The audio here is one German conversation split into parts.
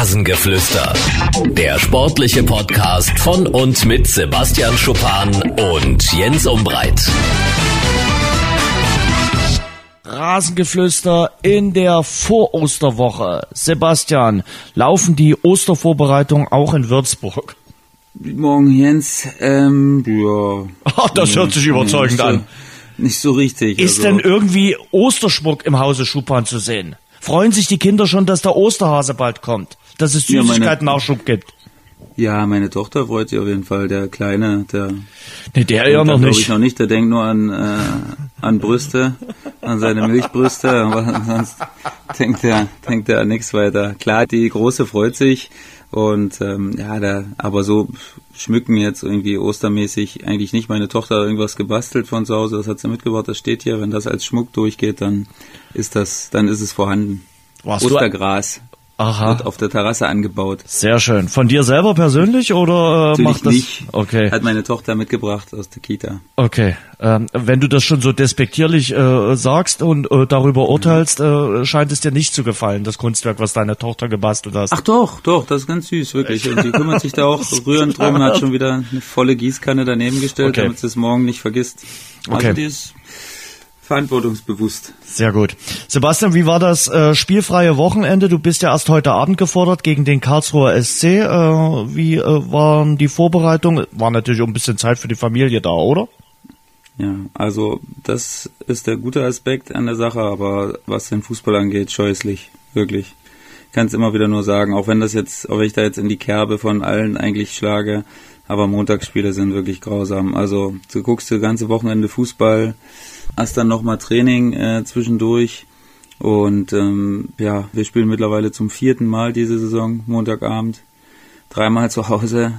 Rasengeflüster. Der sportliche Podcast von und mit Sebastian Schuppan und Jens Umbreit. Rasengeflüster in der Vorosterwoche. Sebastian, laufen die Ostervorbereitungen auch in Würzburg? Guten Morgen, Jens. Ähm, ja. Ach, das hört sich überzeugend nicht so, an. Nicht so richtig. Ist also, denn irgendwie Osterschmuck im Hause Schuppan zu sehen? Freuen sich die Kinder schon, dass der Osterhase bald kommt? Dass es Ja, meine- Süßigkeiten-Nachschub gibt? Ja, meine Tochter freut sich auf jeden Fall. Der Kleine, der Nee, der ja noch nicht. ich noch nicht. Der denkt nur an äh, an Brüste, an seine Milchbrüste. Aber sonst denkt er denkt er an nichts weiter. Klar, die Große freut sich und ähm, ja, da aber so schmücken jetzt irgendwie ostermäßig eigentlich nicht. Meine Tochter hat irgendwas gebastelt von zu Hause. Das hat sie mitgebracht. Das steht hier. Wenn das als Schmuck durchgeht, dann ist das dann ist es vorhanden. Warst du- Ostergras Aha. wird auf der Terrasse angebaut. Sehr schön. Von dir selber persönlich oder äh, macht das? nicht. Okay. Hat meine Tochter mitgebracht aus der Kita. Okay, ähm, wenn du das schon so despektierlich äh, sagst und äh, darüber urteilst, äh, scheint es dir nicht zu gefallen, das Kunstwerk, was deine Tochter gebastelt hast. Ach doch, doch, das ist ganz süß, wirklich. Und die kümmert sich da auch rührend drum, hat schon wieder eine volle Gießkanne daneben gestellt, Okay. damit sie es morgen nicht vergisst. Also Okay. die ist verantwortungsbewusst. Sehr gut. Sebastian, wie war das äh, spielfreie Wochenende? Du bist ja erst heute Abend gefordert gegen den Karlsruher SC. Äh, wie äh, waren die Vorbereitungen? War natürlich auch ein bisschen Zeit für die Familie da, oder? Ja, also das ist der gute Aspekt an der Sache, aber was den Fußball angeht, scheußlich, wirklich. Ich kann es immer wieder nur sagen, auch wenn das jetzt, auch wenn ich da jetzt in die Kerbe von allen eigentlich schlage, aber Montagsspiele sind wirklich grausam. Also du guckst das ganze Wochenende Fußball, hast dann nochmal Training äh, zwischendurch und ähm, ja, wir spielen mittlerweile zum vierten Mal diese Saison, Montagabend, dreimal zu Hause,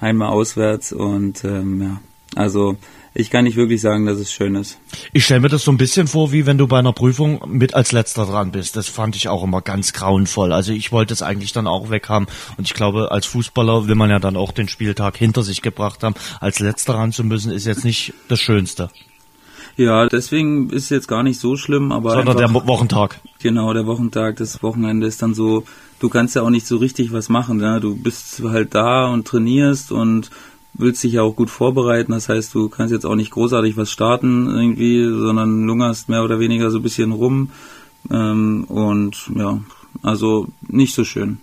einmal auswärts und ähm, ja, also ich kann nicht wirklich sagen, dass es schön ist. Ich stelle mir das so ein bisschen vor, wie wenn du bei einer Prüfung mit als letzter dran bist. Das fand ich auch immer ganz grauenvoll. Also ich wollte es eigentlich dann auch weghaben. Und ich glaube, als Fußballer will man ja dann auch den Spieltag hinter sich gebracht haben. Als letzter ran zu müssen, ist jetzt nicht das Schönste, Ja, deswegen ist es jetzt gar nicht so schlimm, aber sondern einfach, der Wochentag. genau der Wochentag, das Wochenende ist dann so, du kannst ja auch nicht so richtig was machen, ne? Du bist halt da und trainierst und willst dich ja auch gut vorbereiten. Das heißt, du kannst jetzt auch nicht großartig was starten irgendwie, sondern lungerst mehr oder weniger so ein bisschen rum ähm, und ja, also nicht so schön.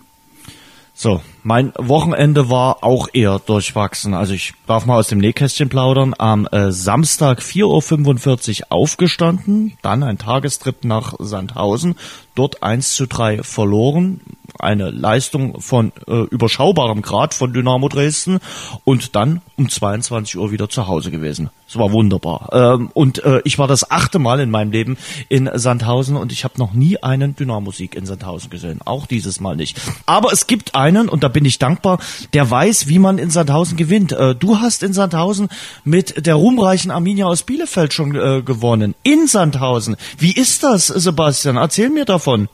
So, mein Wochenende war auch eher durchwachsen. Also ich darf mal aus dem Nähkästchen plaudern. Am äh, Samstag 4.45 Uhr aufgestanden, dann ein Tagestrip nach Sandhausen, dort 1 zu 3 verloren. Eine Leistung von äh, überschaubarem Grad von Dynamo Dresden und dann um 22 Uhr wieder zu Hause gewesen. Es war wunderbar. Ähm, und äh, ich war das achte Mal in meinem Leben in Sandhausen und ich habe noch nie einen Dynamo-Sieg in Sandhausen gesehen. Auch dieses Mal nicht. Aber es gibt einen, und da bin ich dankbar, der weiß, wie man in Sandhausen gewinnt. Äh, du hast in Sandhausen mit der ruhmreichen Arminia aus Bielefeld schon äh, gewonnen. In Sandhausen. Wie ist das, Sebastian? Erzähl mir davon.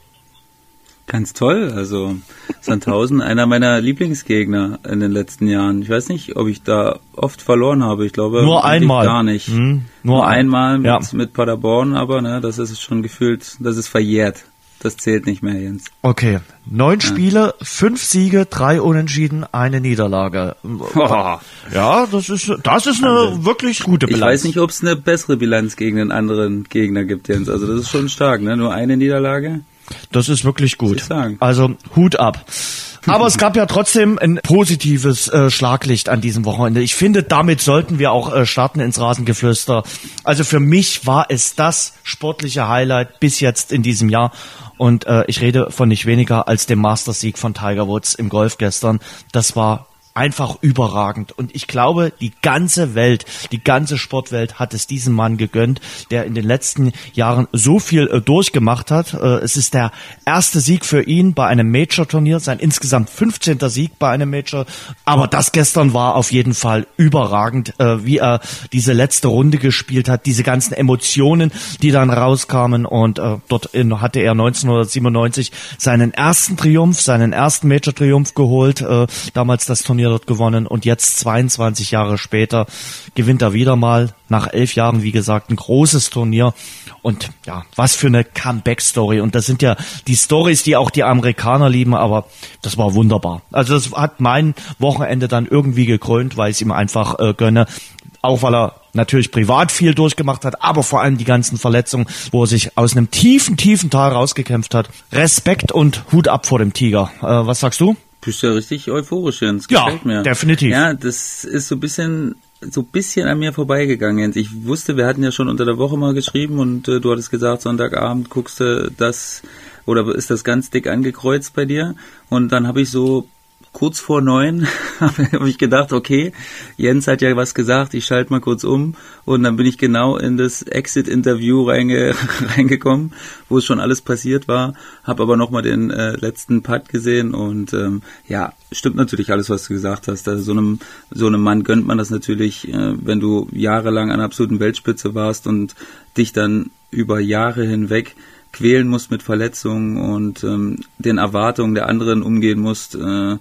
Ganz toll. Also Sandhausen, einer meiner Lieblingsgegner in den letzten Jahren. Ich weiß nicht, ob ich da oft verloren habe. Ich glaube Nur einmal. gar nicht. Hm, nur nur ein- einmal mit, ja. mit Paderborn, aber ne, das ist schon gefühlt, das ist verjährt. Das zählt nicht mehr, Jens. Okay. Neun Spiele, fünf Siege, drei Unentschieden, eine Niederlage. Ja, das ist, das ist eine wirklich gute Ich Bilanz. weiß nicht, ob es eine bessere Bilanz gegen den anderen Gegner gibt, Jens. Also das ist schon stark, ne? Nur eine Niederlage. Das ist wirklich gut. ich. Also Hut ab. Aber es gab ja trotzdem ein positives äh, Schlaglicht an diesem Wochenende. Ich finde, damit sollten wir auch äh, starten ins Rasengeflüster. Also für mich war es das sportliche Highlight bis jetzt in diesem Jahr. Und äh, ich rede von nicht weniger als dem Mastersieg von Tiger Woods im Golf gestern. Das war einfach überragend. Und ich glaube, die ganze Welt, die ganze Sportwelt hat es diesem Mann gegönnt, der in den letzten Jahren so viel äh, durchgemacht hat. Äh, es ist der erste Sieg für ihn bei einem Major-Turnier, sein insgesamt 15. Sieg bei einem Major. Aber das gestern war auf jeden Fall überragend, äh, wie er diese letzte Runde gespielt hat, diese ganzen Emotionen, die dann rauskamen. Und äh, dort in, hatte er 1997 seinen ersten Triumph, seinen ersten Major-Triumph geholt. Äh, damals das Turnier Turnier dort gewonnen und jetzt 22 Jahre später gewinnt er wieder mal nach elf Jahren, wie gesagt, ein großes Turnier und ja, was für eine Comeback-Story und das sind ja die Stories, die auch die Amerikaner lieben, aber das war wunderbar. Also das hat mein Wochenende dann irgendwie gekrönt, weil ich es ihm einfach äh, gönne, auch weil er natürlich privat viel durchgemacht hat, aber vor allem die ganzen Verletzungen, wo er sich aus einem tiefen, tiefen Tal rausgekämpft hat. Respekt und Hut ab vor dem Tiger. Äh, was sagst du? Bist ja richtig euphorisch, Jens. Gefällt ja, mir. definitiv. Ja, das ist so ein bisschen so ein bisschen an mir vorbeigegangen. Ich wusste, wir hatten ja schon unter der Woche mal geschrieben und äh, du hattest gesagt, Sonntagabend guckst du das oder ist das ganz dick angekreuzt bei dir? Und dann habe ich so kurz vor neun habe ich gedacht, okay, Jens hat ja was gesagt, ich schalte mal kurz um und dann bin ich genau in das Exit-Interview reinge reingekommen, wo es schon alles passiert war, habe aber nochmal den äh, letzten Putt gesehen und ähm, ja, stimmt natürlich alles, was du gesagt hast. Also so einem, so einem Mann gönnt man das natürlich, äh, wenn du jahrelang an der absoluten Weltspitze warst und dich dann über Jahre hinweg quälen musst mit Verletzungen und ähm, den Erwartungen der anderen umgehen musst, äh,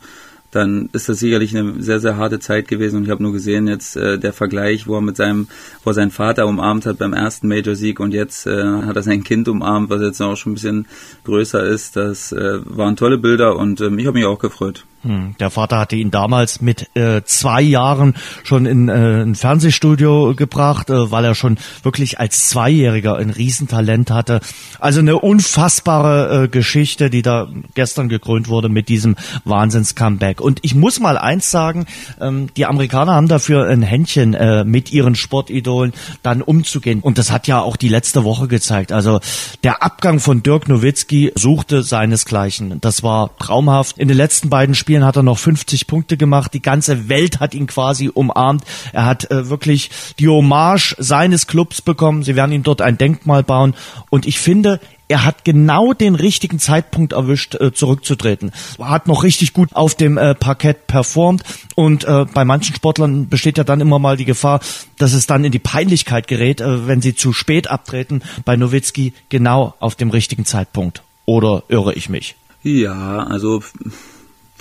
dann ist das sicherlich eine sehr, sehr harte Zeit gewesen. Und ich habe nur gesehen jetzt äh, der Vergleich, wo er mit seinem, wo er seinen Vater umarmt hat beim ersten Major-Sieg und jetzt äh, hat er sein Kind umarmt, was jetzt auch schon ein bisschen größer ist. Das äh, waren tolle Bilder und ähm, ich habe mich auch gefreut. Hm, der Vater hatte ihn damals mit äh, zwei Jahren schon in äh, ein Fernsehstudio gebracht, äh, weil er schon wirklich als Zweijähriger ein Riesentalent hatte. Also eine unfassbare äh, Geschichte, die da gestern gekrönt wurde mit diesem Wahnsinns-Comeback. Und ich muss mal eins sagen, ähm, die Amerikaner haben dafür ein Händchen, äh, mit ihren Sportidolen dann umzugehen. Und das hat ja auch die letzte Woche gezeigt. Also der Abgang von Dirk Nowitzki suchte seinesgleichen. Das war traumhaft. In den letzten beiden Spielen hat er noch 50 Punkte gemacht. Die ganze Welt hat ihn quasi umarmt. Er hat äh, wirklich die Hommage seines Clubs bekommen. Sie werden ihm dort ein Denkmal bauen. Und ich finde, er hat genau den richtigen Zeitpunkt erwischt, äh, zurückzutreten. Er hat noch richtig gut auf dem äh, Parkett performt und äh, bei manchen Sportlern besteht ja dann immer mal die Gefahr, dass es dann in die Peinlichkeit gerät, äh, wenn sie zu spät abtreten. Bei Nowitzki genau auf dem richtigen Zeitpunkt. Oder irre ich mich? Ja, also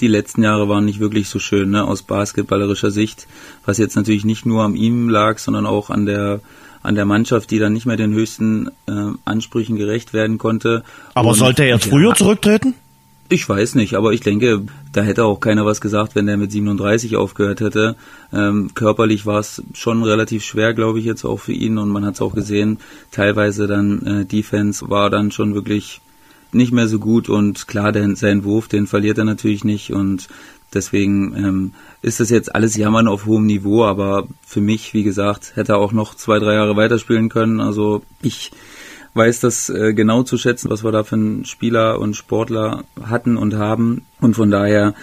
die letzten Jahre waren nicht wirklich so schön, ne, aus basketballerischer Sicht, was jetzt natürlich nicht nur an ihm lag, sondern auch an der an der Mannschaft, die dann nicht mehr den höchsten äh, Ansprüchen gerecht werden konnte. Aber Und, sollte er jetzt früher ja, zurücktreten? Ich weiß nicht, aber ich denke, da hätte auch keiner was gesagt, wenn er mit 37 aufgehört hätte. Ähm, körperlich war es schon relativ schwer, glaube ich, jetzt auch für ihn und man hat es auch gesehen. Teilweise dann äh, Defense war dann schon wirklich nicht mehr so gut und klar, den, seinen Wurf, den verliert er natürlich nicht und deswegen ähm, ist das jetzt alles Jammern auf hohem Niveau, aber für mich, wie gesagt, hätte er auch noch zwei, drei Jahre weiterspielen können. Also ich weiß das äh, genau zu schätzen, was wir da für einen Spieler und Sportler hatten und haben und von daher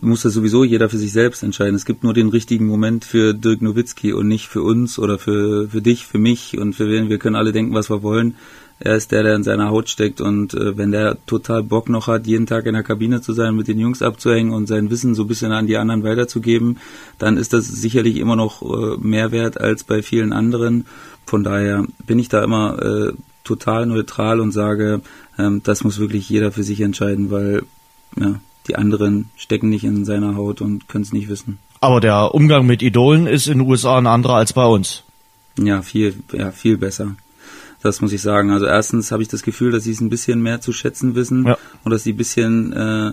muss das sowieso jeder für sich selbst entscheiden. Es gibt nur den richtigen Moment für Dirk Nowitzki und nicht für uns oder für, für dich, für mich und für wen. Wir können alle denken, was wir wollen. Er ist der, der in seiner Haut steckt und äh, wenn der total Bock noch hat, jeden Tag in der Kabine zu sein, mit den Jungs abzuhängen und sein Wissen so ein bisschen an die anderen weiterzugeben, dann ist das sicherlich immer noch äh, mehr wert als bei vielen anderen. Von daher bin ich da immer äh, total neutral und sage, ähm, das muss wirklich jeder für sich entscheiden, weil ja, die anderen stecken nicht in seiner Haut und können es nicht wissen. Aber der Umgang mit Idolen ist in den USA ein anderer als bei uns. Ja, viel, ja, viel besser. Das muss ich sagen. Also erstens habe ich das Gefühl, dass sie es ein bisschen mehr zu schätzen wissen ja. und dass sie ein bisschen äh,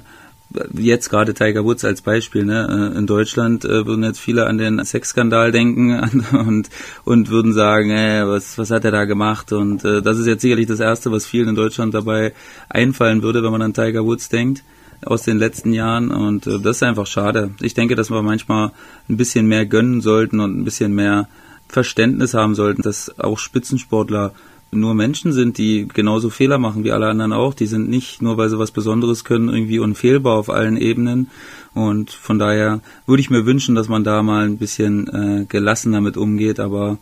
jetzt gerade Tiger Woods als Beispiel, ne? Äh, in Deutschland äh, würden jetzt viele an den Sexskandal denken und und würden sagen, äh, was was hat er da gemacht? Und äh, das ist jetzt sicherlich das erste, was vielen in Deutschland dabei einfallen würde, wenn man an Tiger Woods denkt aus den letzten Jahren und äh, das ist einfach schade. Ich denke, dass wir manchmal ein bisschen mehr gönnen sollten und ein bisschen mehr Verständnis haben sollten, dass auch Spitzensportler nur Menschen sind, die genauso Fehler machen wie alle anderen auch. Die sind nicht, nur weil sie was Besonderes können, irgendwie unfehlbar auf allen Ebenen. Und von daher würde ich mir wünschen, dass man da mal ein bisschen äh, gelassen damit umgeht. Aber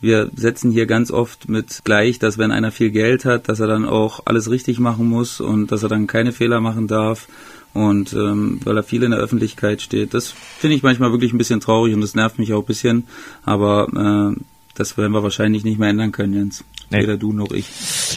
wir setzen hier ganz oft mit gleich, dass wenn einer viel Geld hat, dass er dann auch alles richtig machen muss und dass er dann keine Fehler machen darf. Und ähm, weil er viel in der Öffentlichkeit steht. Das finde ich manchmal wirklich ein bisschen traurig und das nervt mich auch ein bisschen. Aber äh, das werden wir wahrscheinlich nicht mehr ändern können, Jens. Nee. Weder du noch ich.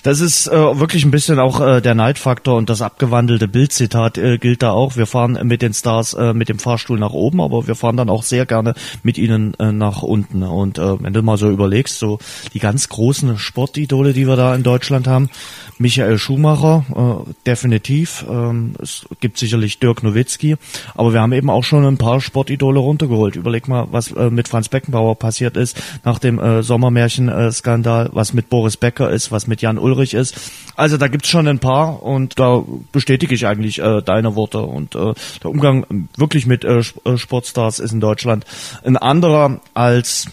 Das ist äh, wirklich ein bisschen auch äh, der Neidfaktor und das abgewandelte Bildzitat äh, gilt da auch. Wir fahren mit den Stars äh, mit dem Fahrstuhl nach oben, aber wir fahren dann auch sehr gerne mit ihnen äh, nach unten. Und äh, wenn du mal so überlegst, so die ganz großen Sportidole, die wir da in Deutschland haben, Michael Schumacher, äh, definitiv. Ähm, es gibt sicherlich Dirk Nowitzki, aber wir haben eben auch schon ein paar Sportidole runtergeholt. Überleg mal, was äh, mit Franz Beckenbauer passiert ist nach dem äh, Sommermärchen-Skandal, was mit Boris Becker ist, was mit Jan Ulrich ist. Also da gibt's schon ein paar und da bestätige ich eigentlich äh, deine Worte. Und äh, der Umgang wirklich mit äh, äh Sportstars ist in Deutschland ein anderer als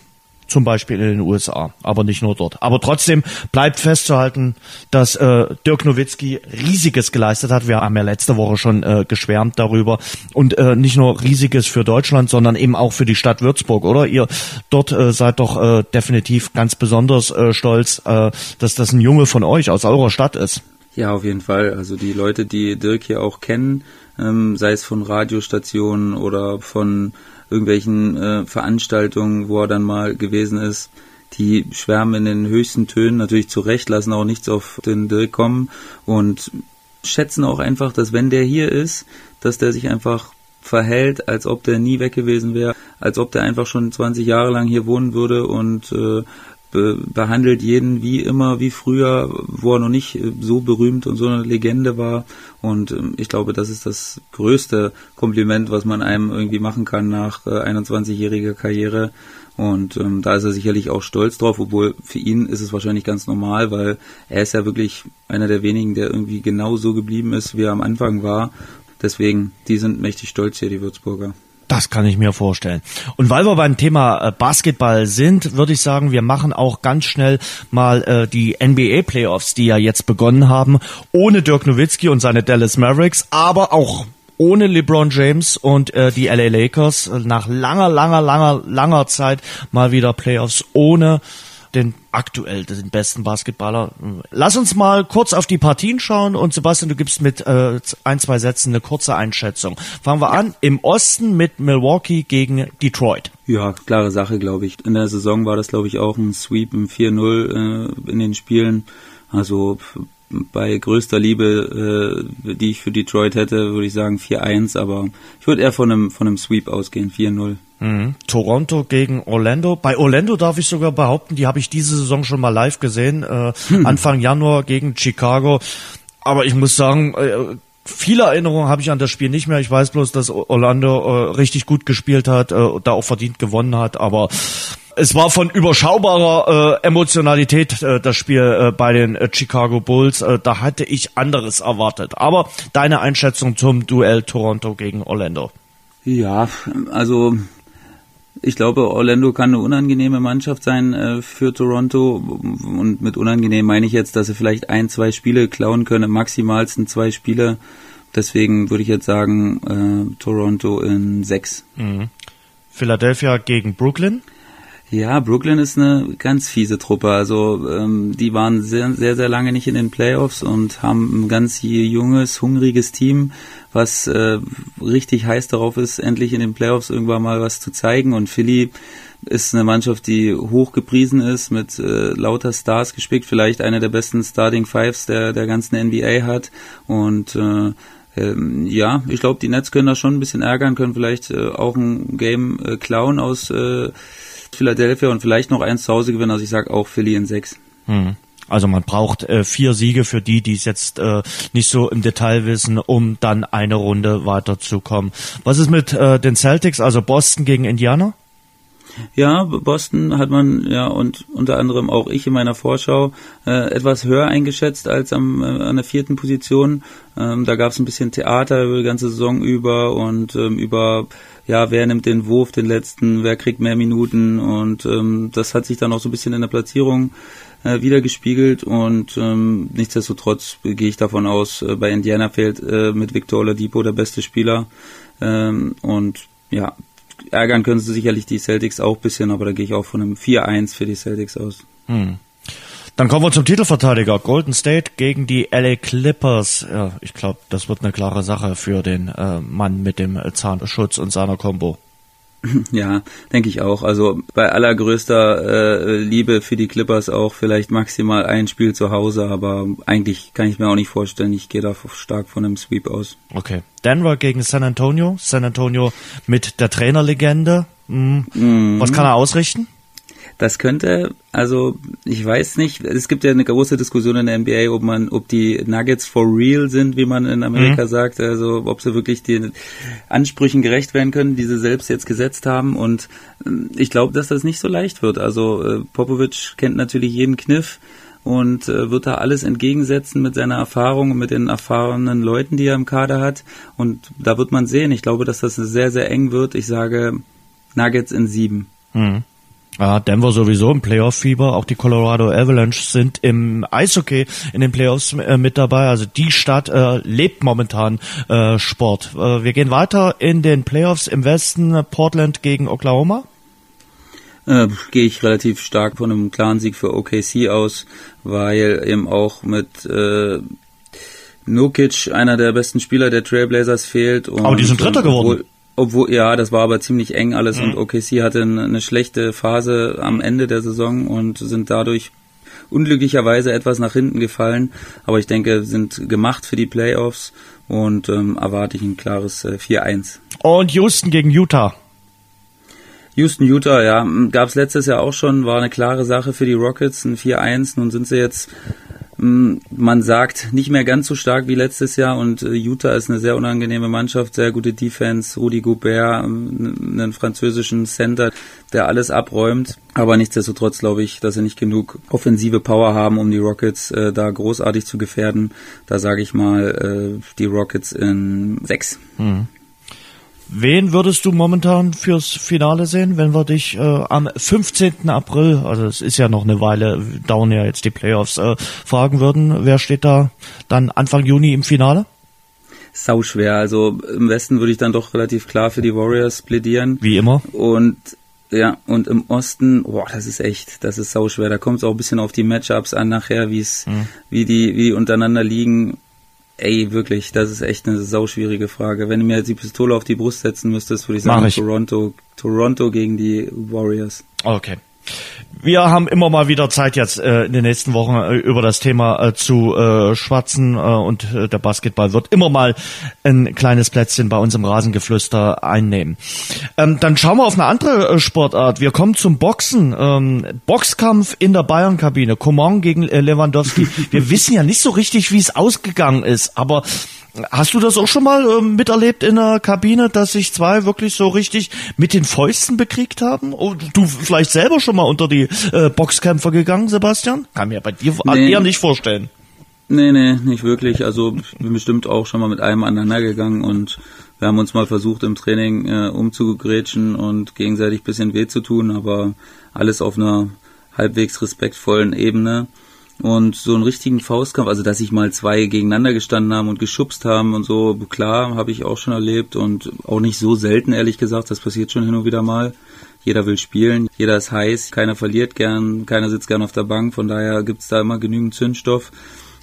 zum Beispiel in den USA, aber nicht nur dort. Aber trotzdem bleibt festzuhalten, dass äh, Dirk Nowitzki riesiges geleistet hat. Wir haben ja letzte Woche schon äh, geschwärmt darüber und äh, nicht nur riesiges für Deutschland, sondern eben auch für die Stadt Würzburg, oder? Ihr dort äh, seid doch äh, definitiv ganz besonders äh, stolz, äh, dass das ein Junge von euch aus eurer Stadt ist. Ja, auf jeden Fall. Also die Leute, die Dirk hier auch kennen, ähm, sei es von Radiostationen oder von irgendwelchen äh, Veranstaltungen, wo er dann mal gewesen ist, die schwärmen in den höchsten Tönen, natürlich zu Recht, lassen auch nichts auf den Dirk kommen und schätzen auch einfach, dass wenn der hier ist, dass der sich einfach verhält, als ob der nie weg gewesen wäre, als ob der einfach schon 20 Jahre lang hier wohnen würde und äh, be behandelt jeden wie immer, wie früher, wo er noch nicht äh, so berühmt und so eine Legende war. Und ähm, ich glaube, das ist das größte Kompliment, was man einem irgendwie machen kann nach äh, 21-jähriger Karriere. Und ähm, da ist er sicherlich auch stolz drauf, obwohl für ihn ist es wahrscheinlich ganz normal, weil er ist ja wirklich einer der wenigen, der irgendwie genau so geblieben ist, wie er am Anfang war. Deswegen, die sind mächtig stolz hier, die Würzburger. Das kann ich mir vorstellen. Und weil wir beim Thema äh, Basketball sind, würde ich sagen, wir machen auch ganz schnell mal äh, die NBA Playoffs, die ja jetzt begonnen haben, ohne Dirk Nowitzki und seine Dallas Mavericks, aber auch ohne LeBron James und äh, die LA Lakers nach langer, langer, langer, langer Zeit mal wieder Playoffs ohne den aktuell den besten Basketballer. Lass uns mal kurz auf die Partien schauen und Sebastian, du gibst mit äh, ein, zwei Sätzen eine kurze Einschätzung. Fangen wir an im Osten mit Milwaukee gegen Detroit. Ja, klare Sache, glaube ich. In der Saison war das, glaube ich, auch ein Sweep im 4-0 äh, in den Spielen. Also bei größter Liebe, äh, die ich für Detroit hätte, würde ich sagen 4-1, aber ich würde eher von einem, von einem Sweep ausgehen, 4-0. Mhm. Toronto gegen Orlando. Bei Orlando darf ich sogar behaupten, die habe ich diese Saison schon mal live gesehen, äh, hm. Anfang Januar gegen Chicago. Aber ich muss sagen, äh, viele Erinnerungen habe ich an das Spiel nicht mehr. Ich weiß bloß, dass Orlando äh, richtig gut gespielt hat, äh, da auch verdient gewonnen hat, aber es war von überschaubarer äh, Emotionalität äh, das Spiel äh, bei den äh, Chicago Bulls. Äh, da hatte ich anderes erwartet. Aber deine Einschätzung zum Duell Toronto gegen Orlando? Ja, also ich glaube, Orlando kann eine unangenehme Mannschaft sein äh, für Toronto. Und mit unangenehm meine ich jetzt, dass sie vielleicht ein, zwei Spiele klauen können, maximalsten zwei Spiele. Deswegen würde ich jetzt sagen, äh, Toronto in sechs. Mhm. Philadelphia gegen Brooklyn? Ja, Brooklyn ist eine ganz fiese Truppe. Also ähm, die waren sehr, sehr, sehr lange nicht in den Playoffs und haben ein ganz junges, hungriges Team, was äh, richtig heiß darauf ist, endlich in den Playoffs irgendwann mal was zu zeigen. Und Philly ist eine Mannschaft, die hoch gepriesen ist, mit äh, lauter Stars gespickt, vielleicht eine der besten Starting Fives der, der ganzen NBA hat. Und äh, ähm, ja, ich glaube, die Nets können da schon ein bisschen ärgern, können vielleicht äh, auch ein Game äh, klauen aus äh, Philadelphia und vielleicht noch eins zu Hause gewinnen. Also ich sage auch Philly in sechs. Hm. Also man braucht äh, vier Siege für die, die es jetzt äh, nicht so im Detail wissen, um dann eine Runde weiterzukommen. Was ist mit äh, den Celtics, also Boston gegen Indiana? Ja, Boston hat man ja und unter anderem auch ich in meiner Vorschau äh, etwas höher eingeschätzt als am, äh, an der vierten Position. Ähm, da gab es ein bisschen Theater über die ganze Saison über und ähm, über ja, wer nimmt den Wurf, den letzten, wer kriegt mehr Minuten und ähm, das hat sich dann auch so ein bisschen in der Platzierung äh, wiedergespiegelt und ähm, nichtsdestotrotz gehe ich davon aus, äh, bei Indiana fehlt äh, mit Victor Oladipo der beste Spieler ähm, und ja, ärgern können sie sicherlich die Celtics auch bisschen, aber da gehe ich auch von einem 4-1 für die Celtics aus. Hm. Dann kommen wir zum Titelverteidiger. Golden State gegen die LA Clippers. Ja, ich glaube, das wird eine klare Sache für den äh, Mann mit dem Zahnschutz und seiner Combo. Ja, denke ich auch. Also bei allergrößter äh, Liebe für die Clippers auch vielleicht maximal ein Spiel zu Hause, aber eigentlich kann ich mir auch nicht vorstellen. Ich gehe da stark von einem Sweep aus. Okay. Denver gegen San Antonio. San Antonio mit der Trainerlegende. Mhm. Mhm. Was kann er ausrichten? Das könnte, also ich weiß nicht, es gibt ja eine große Diskussion in der NBA, ob man, ob die Nuggets for real sind, wie man in Amerika mhm. sagt, also ob sie wirklich den Ansprüchen gerecht werden können, die sie selbst jetzt gesetzt haben. Und ähm, ich glaube, dass das nicht so leicht wird. Also äh, Popovic kennt natürlich jeden Kniff und äh, wird da alles entgegensetzen mit seiner Erfahrung und mit den erfahrenen Leuten, die er im Kader hat. Und da wird man sehen. Ich glaube, dass das sehr, sehr eng wird. Ich sage Nuggets in sieben. Mhm. Ja, Denver sowieso im Playoff-Fieber. Auch die Colorado Avalanche sind im Eishockey in den Playoffs äh, mit dabei. Also die Stadt äh, lebt momentan äh, Sport. Äh, wir gehen weiter in den Playoffs im Westen. Portland gegen Oklahoma. Äh, Gehe ich relativ stark von einem klaren Sieg für OKC aus, weil eben auch mit äh, Nokic einer der besten Spieler der Trailblazers fehlt. Und, Aber die sind Dritter geworden. Obwohl, ja, das war aber ziemlich eng alles mhm. und OKC hatte eine, eine schlechte Phase am Ende der Saison und sind dadurch unglücklicherweise etwas nach hinten gefallen, aber ich denke, sind gemacht für die Playoffs und ähm, erwarte ich ein klares äh, 4-1. Und Houston gegen Utah. Houston, Utah, ja, gab es letztes Jahr auch schon, war eine klare Sache für die Rockets, ein 4-1. Nun sind sie jetzt man sagt, nicht mehr ganz so stark wie letztes Jahr und äh, Utah ist eine sehr unangenehme Mannschaft, sehr gute Defense, Rudi Goubert, ähm, einen französischen Center, der alles abräumt. Aber nichtsdestotrotz glaube ich, dass sie nicht genug offensive Power haben, um die Rockets äh, da großartig zu gefährden. Da sage ich mal äh, die Rockets in sechs. Mhm. Wen würdest du momentan fürs Finale sehen, wenn wir dich äh, am 15. April, also es ist ja noch eine Weile, dauern ja jetzt die Playoffs, äh, fragen würden, wer steht da dann Anfang Juni im Finale? Sau schwer. Also im Westen würde ich dann doch relativ klar für die Warriors plädieren. Wie immer. Und ja, und im Osten, boah, das ist echt, das ist sau schwer. Da kommt es auch ein bisschen auf die Matchups an nachher, wie es, mhm. wie die, wie die untereinander liegen. Ey, wirklich, das ist echt eine sauschwierige Frage. Wenn du mir jetzt die Pistole auf die Brust setzen müsstest, würde ich sagen ich. Toronto, Toronto gegen die Warriors. Okay. Wir haben immer mal wieder Zeit jetzt äh, in den nächsten Wochen äh, über das Thema äh, zu äh, schwatzen äh, und äh, der Basketball wird immer mal ein kleines Plätzchen bei uns im Rasengeflüster einnehmen. Ähm, dann schauen wir auf eine andere äh, Sportart. Wir kommen zum Boxen. Ähm, Boxkampf in der Bayern-Kabine. Coman gegen äh, Lewandowski. Wir wissen ja nicht so richtig, wie es ausgegangen ist, aber Hast du das auch schon mal äh, miterlebt in der Kabine, dass sich zwei wirklich so richtig mit den Fäusten bekriegt haben? Oh, du vielleicht selber schon mal unter die äh, Boxkämpfer gegangen, Sebastian? Kann mir bei dir nee. eher nicht vorstellen. Nee, nee, nicht wirklich. Also ich bin bestimmt auch schon mal mit einem aneinander gegangen und wir haben uns mal versucht im Training äh, umzugrätschen und gegenseitig bisschen weh zu tun, aber alles auf einer halbwegs respektvollen Ebene. Und so einen richtigen Faustkampf, also dass sich mal zwei gegeneinander gestanden haben und geschubst haben und so, klar, habe ich auch schon erlebt und auch nicht so selten, ehrlich gesagt, das passiert schon hin und wieder mal. Jeder will spielen, jeder ist heiß, keiner verliert gern, keiner sitzt gern auf der Bank, von daher gibt's da immer genügend Zündstoff.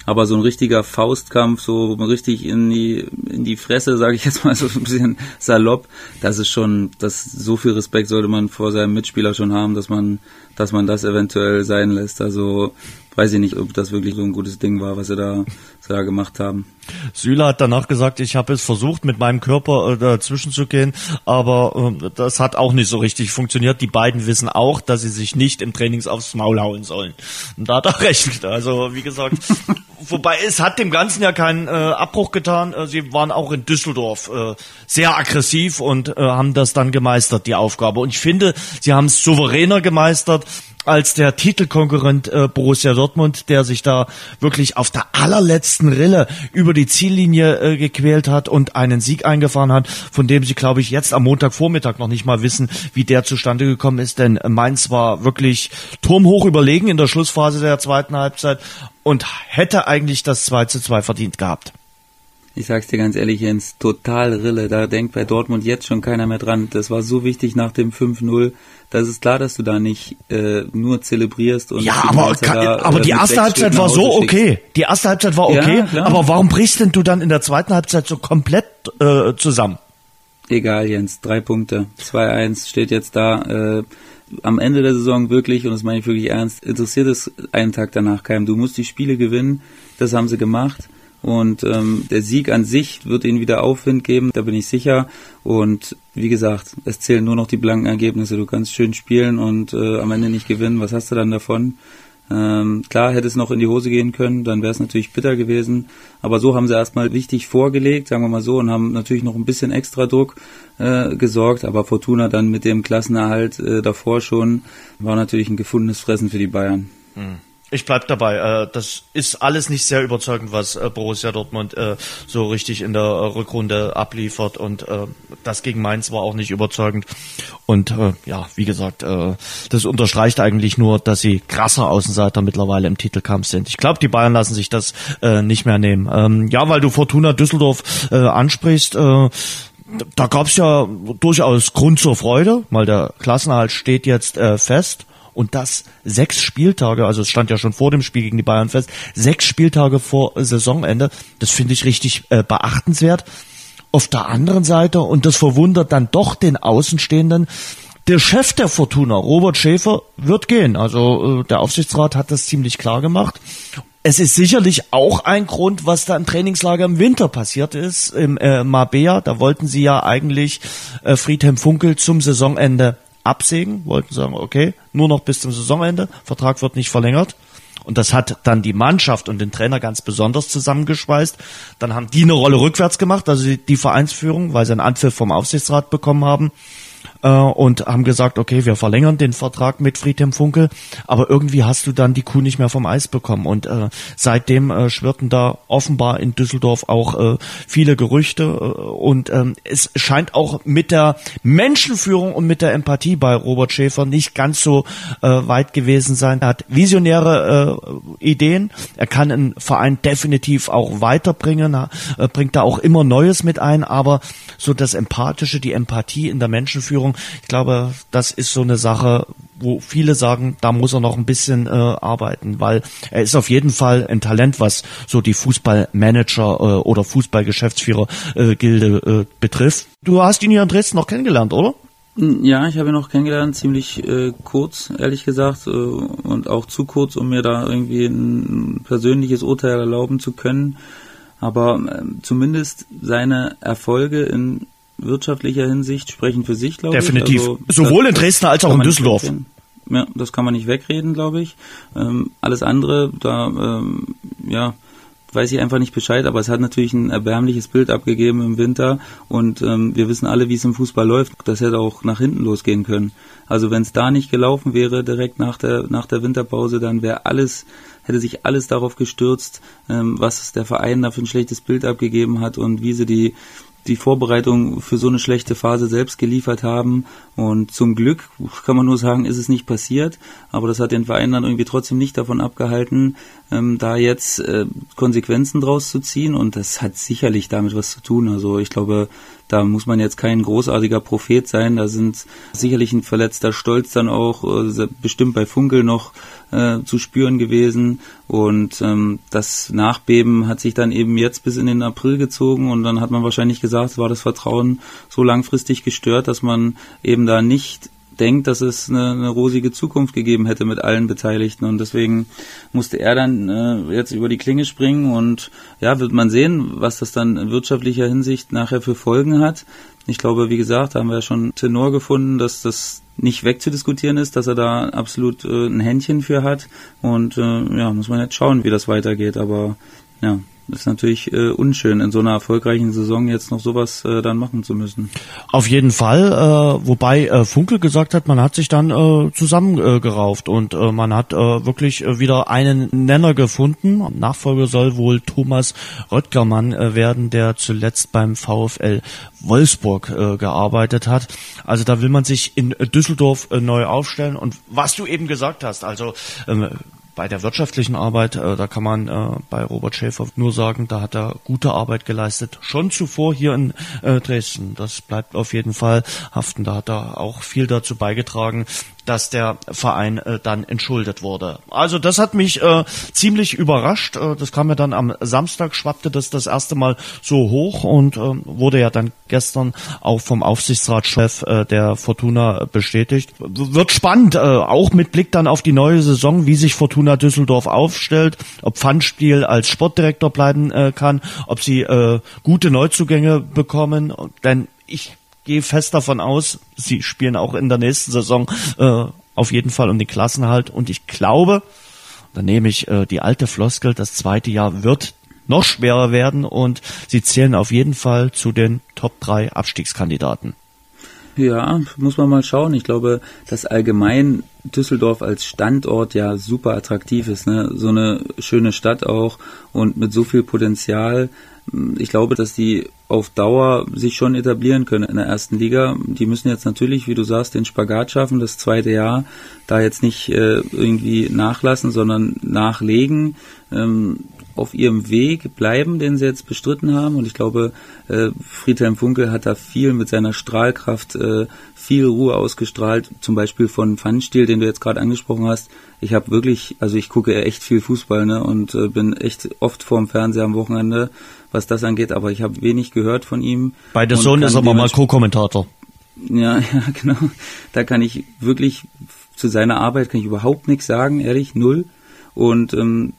Aber so ein richtiger Faustkampf, so richtig in die, in die Fresse, sage ich jetzt mal so ein bisschen salopp, das ist schon, das, so viel Respekt sollte man vor seinem Mitspieler schon haben, dass man, dass man das eventuell sein lässt. Also weiß ich nicht, ob das wirklich so ein gutes Ding war, was sie da, da gemacht haben. Süle hat danach gesagt, ich habe es versucht, mit meinem Körper äh, dazwischen zu gehen, aber äh, das hat auch nicht so richtig funktioniert. Die beiden wissen auch, dass sie sich nicht im Trainings aufs Maul hauen sollen. Und da hat er recht. Also wie gesagt, wobei es hat dem Ganzen ja keinen äh, Abbruch getan. Äh, sie waren auch in Düsseldorf äh, sehr aggressiv und äh, haben das dann gemeistert, die Aufgabe. Und ich finde, sie haben es souveräner gemeistert als der Titelkonkurrent äh, Borussia Dortmund, der sich da wirklich auf der allerletzten Rille über die Ziellinie äh, gequält hat und einen Sieg eingefahren hat, von dem sie, glaube ich, jetzt am Montagvormittag noch nicht mal wissen, wie der zustande gekommen ist, denn Mainz war wirklich turmhoch überlegen in der Schlussphase der zweiten Halbzeit und hätte eigentlich das 2 zu 2 verdient gehabt. Ich sag's dir ganz ehrlich, Jens, total Rille. Da denkt bei Dortmund jetzt schon keiner mehr dran. Das war so wichtig nach dem 5-0 das ist klar, dass du da nicht äh, nur zelebrierst und ja, aber, kann, da, aber äh, die erste Halbzeit war so okay. Die erste Halbzeit war okay, ja, aber warum brichst denn du dann in der zweiten Halbzeit so komplett äh, zusammen? Egal, Jens, drei Punkte. 2-1 steht jetzt da. Äh, am Ende der Saison wirklich, und das meine ich wirklich ernst, interessiert es einen Tag danach keinem. Du musst die Spiele gewinnen, das haben sie gemacht. Und ähm, der Sieg an sich wird ihnen wieder Aufwind geben, da bin ich sicher. Und wie gesagt, es zählen nur noch die blanken Ergebnisse. Du kannst schön spielen und äh, am Ende nicht gewinnen. Was hast du dann davon? Ähm, klar hätte es noch in die Hose gehen können, dann wäre es natürlich bitter gewesen. Aber so haben sie erstmal wichtig vorgelegt, sagen wir mal so, und haben natürlich noch ein bisschen extra Druck äh, gesorgt. Aber Fortuna dann mit dem Klassenerhalt äh, davor schon war natürlich ein gefundenes Fressen für die Bayern. Mhm. Ich bleib dabei. Äh, das ist alles nicht sehr überzeugend, was äh, Borussia Dortmund äh, so richtig in der Rückrunde abliefert und das gegen Mainz war auch nicht überzeugend. Und ja, wie gesagt, das unterstreicht eigentlich nur, dass sie krasser Außenseiter mittlerweile im Titelkampf sind. Ich glaube, die Bayern lassen sich das nicht mehr nehmen. Ähm, ja, weil du Fortuna Düsseldorf ansprichst. da gab's ja durchaus Grund zur Freude, weil der Klassenerhalt steht jetzt fest und das sechs Spieltage, also es stand ja schon vor dem Spiel gegen die Bayern fest, sechs Spieltage vor Saisonende, das finde ich richtig äh, beachtenswert. Auf der anderen Seite, und das verwundert dann doch den Außenstehenden, der Chef der Fortuna, Robert Schäfer, wird gehen. Also äh, der Aufsichtsrat hat das ziemlich klar gemacht. Es ist sicherlich auch ein Grund, was da im Trainingslager im Winter passiert ist, im äh, Mabea. Da wollten sie ja eigentlich äh, Friedhelm Funkel zum Saisonende absägen, wollten sagen, okay, nur noch bis zum Saisonende, Vertrag wird nicht verlängert. Und das hat dann die Mannschaft und den Trainer ganz besonders zusammengeschweißt. Dann haben die eine Rolle rückwärts gemacht, also die Vereinsführung, weil sie einen Anpfiff vom Aufsichtsrat bekommen haben äh, und haben gesagt, okay, wir verlängern den Vertrag mit Friedhelm Funkel, aber irgendwie hast du dann die Kuh nicht mehr vom Eis bekommen und äh, seitdem äh, schwirrten da offenbar in Düsseldorf auch äh, viele Gerüchte äh, und ähm, es scheint auch mit der Menschenführung und mit der Empathie bei Robert Schäfer nicht ganz so äh, weit gewesen sein. Er hat visionäre äh, Ideen, er kann einen Verein definitiv auch weiterbringen, er bringt da auch immer Neues mit ein, aber so das Empathische, die Empathie in der Menschenführung ich glaube, das ist so eine Sache, wo viele sagen, da muss er noch ein bisschen äh, arbeiten, weil er ist auf jeden Fall ein Talent, was so die Fußballmanager äh, oder Fußballgeschäftsführer-Gilde äh, äh, betrifft. Du hast ihn hier in Dresden noch kennengelernt, oder? Ja, ich habe ihn noch kennengelernt, ziemlich äh, kurz, ehrlich gesagt, äh, und auch zu kurz, um mir da irgendwie ein persönliches Urteil erlauben zu können. Aber äh, zumindest seine Erfolge in wirtschaftlicher Hinsicht sprechen für sich, glaube ich. Definitiv. Also, Sowohl in Dresden als auch in Düsseldorf. Ja, das kann man nicht wegreden, glaube ich. Ähm, alles andere, da, ähm, ja, weiß ich einfach nicht Bescheid, aber es hat natürlich ein erbärmliches Bild abgegeben im Winter und ähm, wir wissen alle, wie es im Fußball läuft. Das hätte auch nach hinten losgehen können. Also wenn es da nicht gelaufen wäre, direkt nach der nach der Winterpause, dann wäre alles hätte sich alles darauf gestürzt, ähm, was der Verein da für ein schlechtes Bild abgegeben hat und wie sie die die Vorbereitung für so eine schlechte Phase selbst geliefert haben. Und zum Glück kann man nur sagen, ist es nicht passiert. Aber das hat den Verein dann irgendwie trotzdem nicht davon abgehalten, ähm, da jetzt äh, Konsequenzen draus zu ziehen. Und das hat sicherlich damit was zu tun. Also ich glaube, da muss man jetzt kein großartiger Prophet sein. Da sind sicherlich ein verletzter Stolz dann auch äh, bestimmt bei Funkel noch äh, zu spüren gewesen. Und ähm, das Nachbeben hat sich dann eben jetzt bis in den April gezogen und dann hat man wahrscheinlich gesagt, war das Vertrauen so langfristig gestört, dass man eben da nicht denkt, dass es eine, eine rosige Zukunft gegeben hätte mit allen Beteiligten. Und deswegen musste er dann äh, jetzt über die Klinge springen und ja, wird man sehen, was das dann in wirtschaftlicher Hinsicht nachher für Folgen hat. Ich glaube, wie gesagt, haben wir ja schon Tenor gefunden, dass das nicht wegzudiskutieren ist, dass er da absolut äh, ein Händchen für hat. Und äh, ja, muss man jetzt schauen, wie das weitergeht, aber ja, das ist natürlich äh, unschön, in so einer erfolgreichen Saison jetzt noch sowas äh, dann machen zu müssen. Auf jeden Fall, äh, wobei äh, Funkel gesagt hat, man hat sich dann äh, zusammengerauft äh, und äh, man hat äh, wirklich äh, wieder einen Nenner gefunden. Nachfolger soll wohl Thomas Röttgermann äh, werden, der zuletzt beim VfL Wolfsburg äh, gearbeitet hat. Also da will man sich in Düsseldorf äh, neu aufstellen und was du eben gesagt hast, also ähm, bei der wirtschaftlichen Arbeit, äh, da kann man äh, bei Robert Schäfer nur sagen, da hat er gute Arbeit geleistet. Schon zuvor hier in äh, Dresden. Das bleibt auf jeden Fall haften. Da hat er auch viel dazu beigetragen, dass der Verein äh, dann entschuldet wurde. Also das hat mich äh, ziemlich überrascht. Äh, das kam ja dann am Samstag, schwappte das das erste Mal so hoch und äh, wurde ja dann gestern auch vom Aufsichtsratschef äh, der Fortuna bestätigt. Wird spannend, äh, auch mit Blick dann auf die neue Saison, wie sich Fortuna Düsseldorf aufstellt, ob Pfandspiel als Sportdirektor bleiben äh, kann, ob sie äh, gute Neuzugänge bekommen, denn ich gehe fest davon aus, sie spielen auch in der nächsten Saison äh, auf jeden Fall um den Klassenhalt und ich glaube, da nehme ich äh, die alte Floskel, das zweite Jahr wird noch schwerer werden und sie zählen auf jeden Fall zu den Top 3 Abstiegskandidaten. Ja, muss man mal schauen. Ich glaube, dass allgemein Düsseldorf als Standort ja super attraktiv ist. Ne? So eine schöne Stadt auch und mit so viel Potenzial. Ich glaube, dass die auf Dauer sich schon etablieren können in der ersten Liga. Die müssen jetzt natürlich, wie du sagst, den Spagat schaffen, das zweite Jahr, da jetzt nicht äh, irgendwie nachlassen, sondern nachlegen. Ähm, auf ihrem Weg bleiben, den sie jetzt bestritten haben. Und ich glaube, äh, Friedhelm Funkel hat da viel mit seiner Strahlkraft, äh, viel Ruhe ausgestrahlt. Zum Beispiel von Pfannstiel, den du jetzt gerade angesprochen hast. Ich habe wirklich, also ich gucke echt viel Fußball ne, und äh, bin echt oft vorm Fernseher am Wochenende, was das angeht. Aber ich habe wenig gehört von ihm. Bei der Sohn ist er mal Co-Kommentator. Ja, ja, genau. Da kann ich wirklich zu seiner Arbeit kann ich überhaupt nichts sagen, ehrlich, null. Und ähm,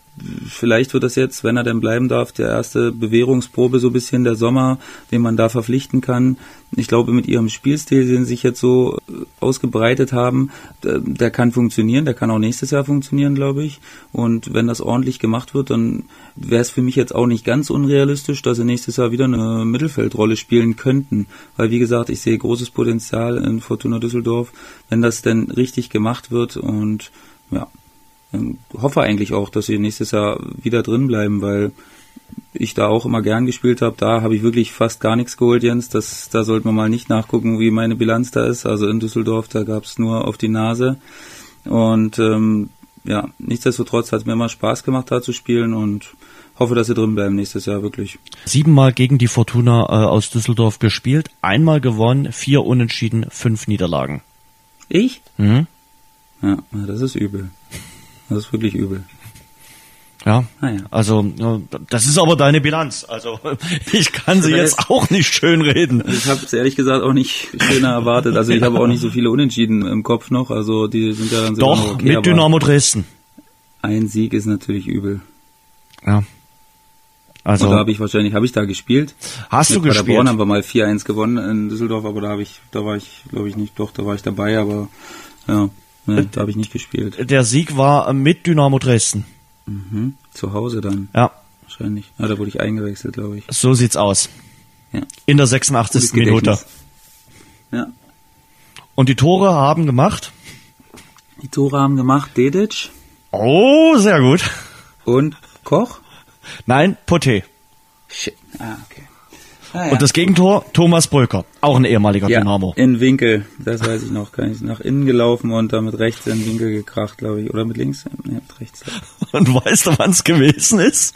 vielleicht wird das jetzt, wenn er denn bleiben darf, der erste Bewährungsprobe so ein bisschen der Sommer, den man da verpflichten kann. Ich glaube, mit ihrem Spielstil, den sie sich jetzt so äh, ausgebreitet haben, der kann funktionieren, der kann auch nächstes Jahr funktionieren, glaube ich. Und wenn das ordentlich gemacht wird, dann wäre es für mich jetzt auch nicht ganz unrealistisch, dass sie nächstes Jahr wieder eine Mittelfeldrolle spielen könnten. Weil, wie gesagt, ich sehe großes Potenzial in Fortuna Düsseldorf, wenn das denn richtig gemacht wird und ja, hoffe eigentlich auch, dass sie nächstes Jahr wieder drin bleiben, weil ich da auch immer gern gespielt habe. Da habe ich wirklich fast gar nichts geholt, Jens. Das, da sollte man mal nicht nachgucken, wie meine Bilanz da ist. Also in Düsseldorf, da gab es nur auf die Nase. Und ähm, ja, nichtsdestotrotz hat es mir immer Spaß gemacht, da zu spielen und hoffe, dass sie drin bleiben nächstes Jahr wirklich. Siebenmal gegen die Fortuna äh, aus Düsseldorf gespielt, einmal gewonnen, vier Unentschieden, fünf Niederlagen. Ich? Mhm. Ja, das ist übel. Das ist wirklich übel. Ja, ah, ja. also das ist aber deine Bilanz. Also ich kann sie jetzt auch nicht schön reden. Ich habe es ehrlich gesagt auch nicht schöner erwartet. Also ich habe auch nicht so viele Unentschieden im Kopf noch. Also die sind ja dann so Doch okay, mit Dynamo Dresden. Ein Sieg ist natürlich übel. Ja. Also da habe ich wahrscheinlich, habe ich da gespielt? Hast Mit du gespielt? Paderborn haben wir mal 4-1 gewonnen in Düsseldorf, aber da habe ich, da war ich, glaube ich nicht, doch, da war ich dabei, aber ja. Nee, da habe ich nicht gespielt. Der Sieg war mit Dynamo Dresden. Mhm. Zu Hause dann. Ja. Wahrscheinlich. Ja, da wurde ich eingewechselt, glaube ich. So sieht's aus. Ja. In der 86. Minute. Ja. Und die Tore haben gemacht? Die Tore haben gemacht Dedic. Oh, sehr gut. Und Koch? Nein, Poté. Shit. Ah, okay. Ah, ja. Und das Gegentor, Thomas Bröker, auch ein ehemaliger ja, Dynamo. In Winkel, das weiß ich noch, kann ich nach innen gelaufen und damit rechts in Winkel gekracht, glaube ich, oder mit links, ja, mit rechts. Und weißt du, wann es gewesen ist?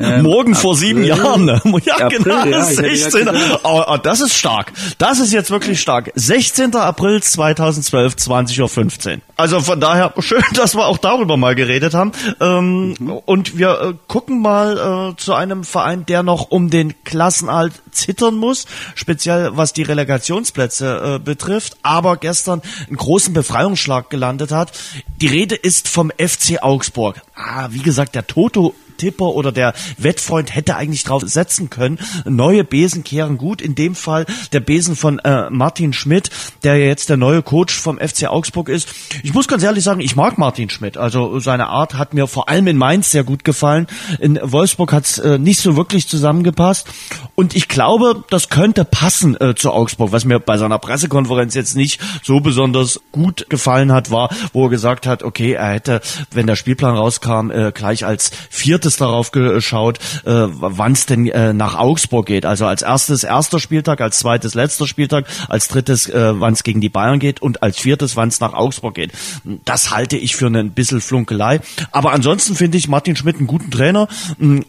Ähm, Morgen April, vor sieben Jahren. Ja, April, genau, ja, 16. Oh, oh, das ist stark. Das ist jetzt wirklich stark. 16. April 2012, 20.15 Uhr. Also von daher schön, dass wir auch darüber mal geredet haben. Ähm, mhm. Und wir äh, gucken mal äh, zu einem Verein, der noch um den Klassenhalt zittern muss, speziell was die Relegationsplätze äh, betrifft, aber gestern einen großen Befreiungsschlag gelandet hat. Die Rede ist vom FC Augsburg. Ah, wie gesagt, der Toto Tipper oder der Wettfreund hätte eigentlich drauf setzen können. Neue Besen kehren gut. In dem Fall der Besen von äh, Martin Schmidt, der jetzt der neue Coach vom FC Augsburg ist. Ich muss ganz ehrlich sagen, ich mag Martin Schmidt. Also seine Art hat mir vor allem in Mainz sehr gut gefallen. In Wolfsburg hat es äh, nicht so wirklich zusammengepasst. Und ich glaube, das könnte passen äh, zu Augsburg. Was mir bei seiner Pressekonferenz jetzt nicht so besonders gut gefallen hat, war, wo er gesagt hat, okay, er hätte, wenn der Spielplan rauskam, äh, gleich als viertes erstes darauf geschaut, äh, wann es denn äh, nach Augsburg geht. Also als erstes erster Spieltag, als zweites letzter Spieltag, als drittes äh, wann es gegen die Bayern geht und als viertes wann es nach Augsburg geht. Das halte ich für ein bisschen Flunkelei. Aber ansonsten finde ich Martin Schmidt einen guten Trainer,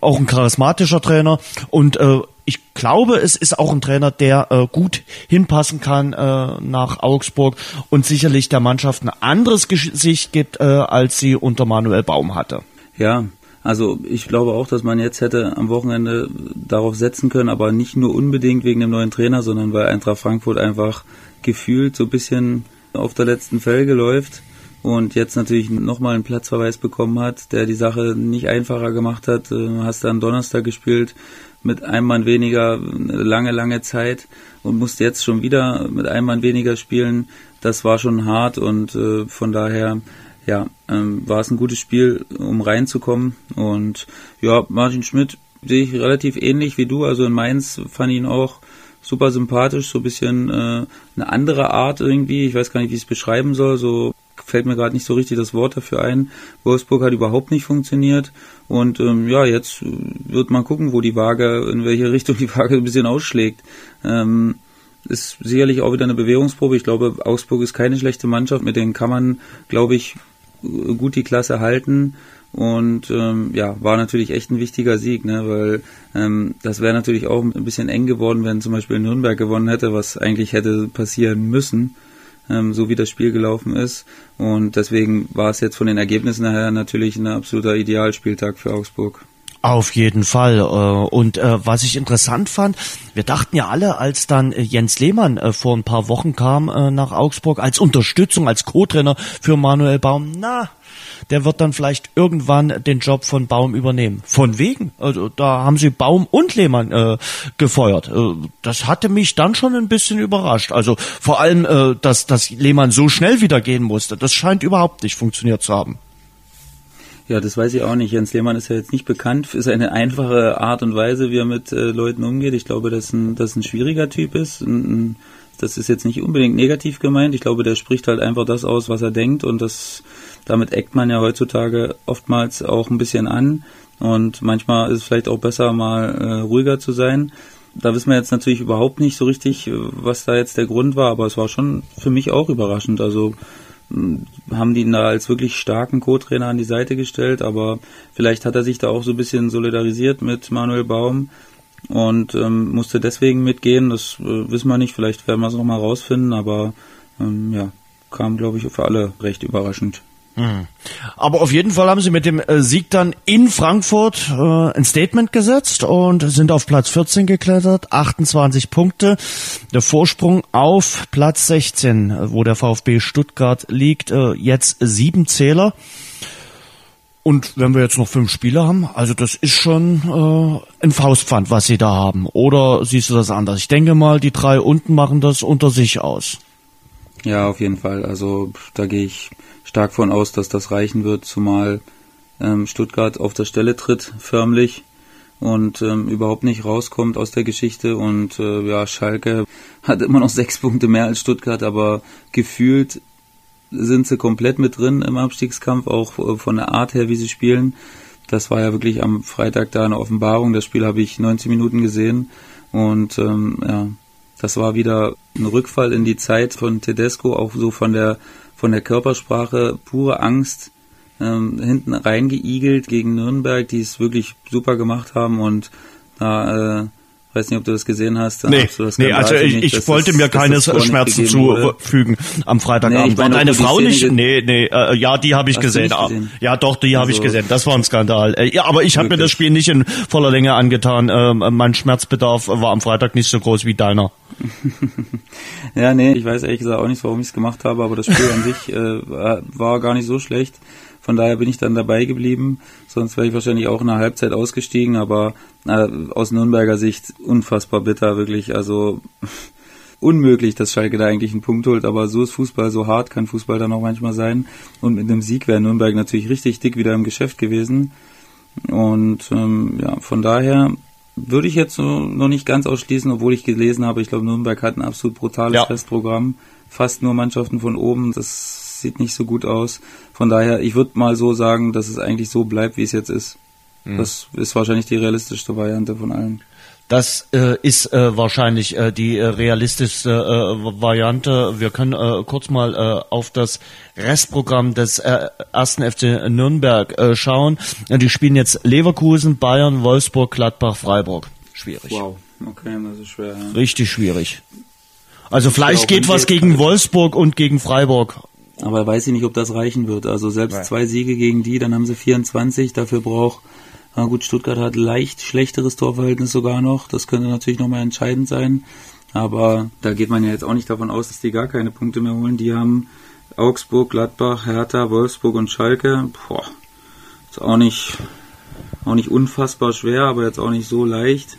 auch ein charismatischer Trainer und äh, ich glaube, es ist auch ein Trainer, der äh, gut hinpassen kann äh, nach Augsburg und sicherlich der Mannschaft ein anderes Gesicht gibt, äh, als sie unter Manuel Baum hatte. Ja, also ich glaube auch, dass man jetzt hätte am Wochenende darauf setzen können, aber nicht nur unbedingt wegen dem neuen Trainer, sondern weil Eintracht Frankfurt einfach gefühlt so ein bisschen auf der letzten Felge läuft und jetzt natürlich nochmal einen Platzverweis bekommen hat, der die Sache nicht einfacher gemacht hat. Äh, hast dann Donnerstag gespielt mit einem Mann weniger lange, lange Zeit und musste jetzt schon wieder mit einem Mann weniger spielen. Das war schon hart und äh, von daher ja, ähm, war es ein gutes Spiel, um reinzukommen. Und ja, Martin Schmidt sehe ich relativ ähnlich wie du. Also in Mainz fand ich ihn auch super sympathisch, so ein bisschen äh, eine andere Art irgendwie. Ich weiß gar nicht, wie ich es beschreiben soll. So fällt mir gerade nicht so richtig das Wort dafür ein. Wolfsburg hat überhaupt nicht funktioniert. Und ähm, ja, jetzt wird man gucken, wo die Waage, in welche Richtung die Waage ein bisschen ausschlägt. Ähm, ist sicherlich auch wieder eine Bewährungsprobe. Ich glaube, Augsburg ist keine schlechte Mannschaft. Mit denen kann man, glaube ich, gut die Klasse halten. Und ähm, ja, war natürlich echt ein wichtiger Sieg, ne? weil ähm, das wäre natürlich auch ein bisschen eng geworden, wenn zum Beispiel Nürnberg gewonnen hätte, was eigentlich hätte passieren müssen, ähm, so wie das Spiel gelaufen ist. Und deswegen war es jetzt von den Ergebnissen her natürlich ein absoluter Idealspieltag für Augsburg. Auf jeden Fall. Äh, und äh, was ich interessant fand, wir dachten ja alle, als dann äh, Jens Lehmann vor ein paar Wochen kam nach Augsburg als Unterstützung, als Co-Trainer für Manuel Baum, na, der wird dann vielleicht irgendwann den Job von Baum übernehmen. Von wegen. Also da haben sie Baum und Lehmann äh, gefeuert. das hatte mich dann schon ein bisschen überrascht. Also vor allem, äh, dass, dass Lehmann so schnell wieder gehen musste, das scheint überhaupt nicht funktioniert zu haben. Ja, das weiß ich auch nicht. Jens Lehmann ist ja jetzt nicht bekannt für seine einfache Art und Weise, wie er mit äh, Leuten umgeht. Ich glaube, dass ein, dass ein schwieriger Typ ist. Das ist jetzt nicht unbedingt negativ gemeint. Ich glaube, der spricht halt einfach das aus, was er denkt und das, damit eckt man ja heutzutage oftmals auch ein bisschen an und manchmal ist es vielleicht auch besser, mal äh, ruhiger zu sein. Da wissen wir jetzt natürlich überhaupt nicht so richtig, was da jetzt der Grund war, aber es war schon für mich auch überraschend. Also haben die ihn da als wirklich starken Co-Trainer an die Seite gestellt, aber vielleicht hat er sich da auch so ein bisschen solidarisiert mit Manuel Baum und ähm, musste deswegen mitgehen. Das äh, wissen wir nicht, vielleicht werden wir es nochmal rausfinden, aber ähm, ja, kam, glaube ich, für alle recht überraschend. Aber auf jeden Fall haben sie mit dem äh, Sieg dann in Frankfurt äh, ein Statement gesetzt und sind auf Platz 14 geklettert, 28 Punkte. Der Vorsprung auf Platz 16, wo der VfB Stuttgart liegt, äh, jetzt sieben Zähler. Und wenn wir jetzt noch fünf Spiele haben, also das ist schon äh, ein Faustpfand, was sie da haben. Oder siehst du das anders? Ich denke mal, die drei unten machen das unter sich aus. Ja, auf jeden Fall. Also da gehe ich stark von aus, dass das reichen wird, zumal ähm, Stuttgart auf der Stelle tritt, förmlich und ähm, überhaupt nicht rauskommt aus der Geschichte und äh, ja, Schalke hat immer noch sechs Punkte mehr als Stuttgart, aber gefühlt sind sie komplett mit drin im Abstiegskampf, auch äh, von der Art her, wie sie spielen. Das war ja wirklich am Freitag da eine Offenbarung. Das Spiel habe ich 90 Minuten gesehen und ähm, ja, das war wieder ein Rückfall in die Zeit von Tedesco, auch so von der von der Körpersprache pure Angst ähm, hinten reingeigelt gegen Nürnberg, die es wirklich super gemacht haben und da äh, weiß nicht, ob du das gesehen hast. Nee, nee also ich, ich das, wollte mir keine Schmerzen zufügen am Freitagabend. Nee, Deine Frau nicht? Nee, nee, äh, ja, die habe ich gesehen. gesehen. Ja, doch, die habe ich also gesehen. Das war ein Skandal. Äh, ja, aber ich habe mir das Spiel nicht in voller Länge angetan. Ähm, mein Schmerzbedarf war am Freitag nicht so groß wie deiner. ja, nee, ich weiß ehrlich gesagt auch nicht, warum ich es gemacht habe, aber das Spiel an sich äh, war gar nicht so schlecht. Von daher bin ich dann dabei geblieben. Sonst wäre ich wahrscheinlich auch in der Halbzeit ausgestiegen, aber äh, aus Nürnberger Sicht unfassbar bitter, wirklich. Also unmöglich, dass Schalke da eigentlich einen Punkt holt, aber so ist Fußball, so hart kann Fußball dann auch manchmal sein. Und mit einem Sieg wäre Nürnberg natürlich richtig dick wieder im Geschäft gewesen. Und ähm, ja, von daher würde ich jetzt so noch nicht ganz ausschließen, obwohl ich gelesen habe, ich glaube, Nürnberg hat ein absolut brutales ja. Festprogramm. Fast nur Mannschaften von oben. Das sieht nicht so gut aus. Von daher, ich würde mal so sagen, dass es eigentlich so bleibt, wie es jetzt ist. Mhm. Das ist wahrscheinlich die realistischste Variante von allen. Das äh, ist äh, wahrscheinlich äh, die äh, realistischste äh, Variante. Wir können äh, kurz mal auf das Restprogramm des ersten FC Nürnberg schauen. Die spielen jetzt Leverkusen, Bayern, Wolfsburg, Gladbach, Freiburg. Schwierig. Wow. Okay, das ist schwer. Ja. Richtig schwierig. Also vielleicht geht was gegen Wolfsburg und gegen Freiburg. Aber weiß ich nicht, ob das reichen wird. Also selbst Nein. zwei Siege gegen die, dann haben sie 24. Dafür braucht, na gut, Stuttgart hat leicht schlechteres Torverhältnis sogar noch. Das könnte natürlich nochmal entscheidend sein. Aber da geht man ja jetzt auch nicht davon aus, dass die gar keine Punkte mehr holen. Die haben Augsburg, Gladbach, Hertha, Wolfsburg und Schalke. Boah, ist auch nicht, auch nicht unfassbar schwer, aber jetzt auch nicht so leicht.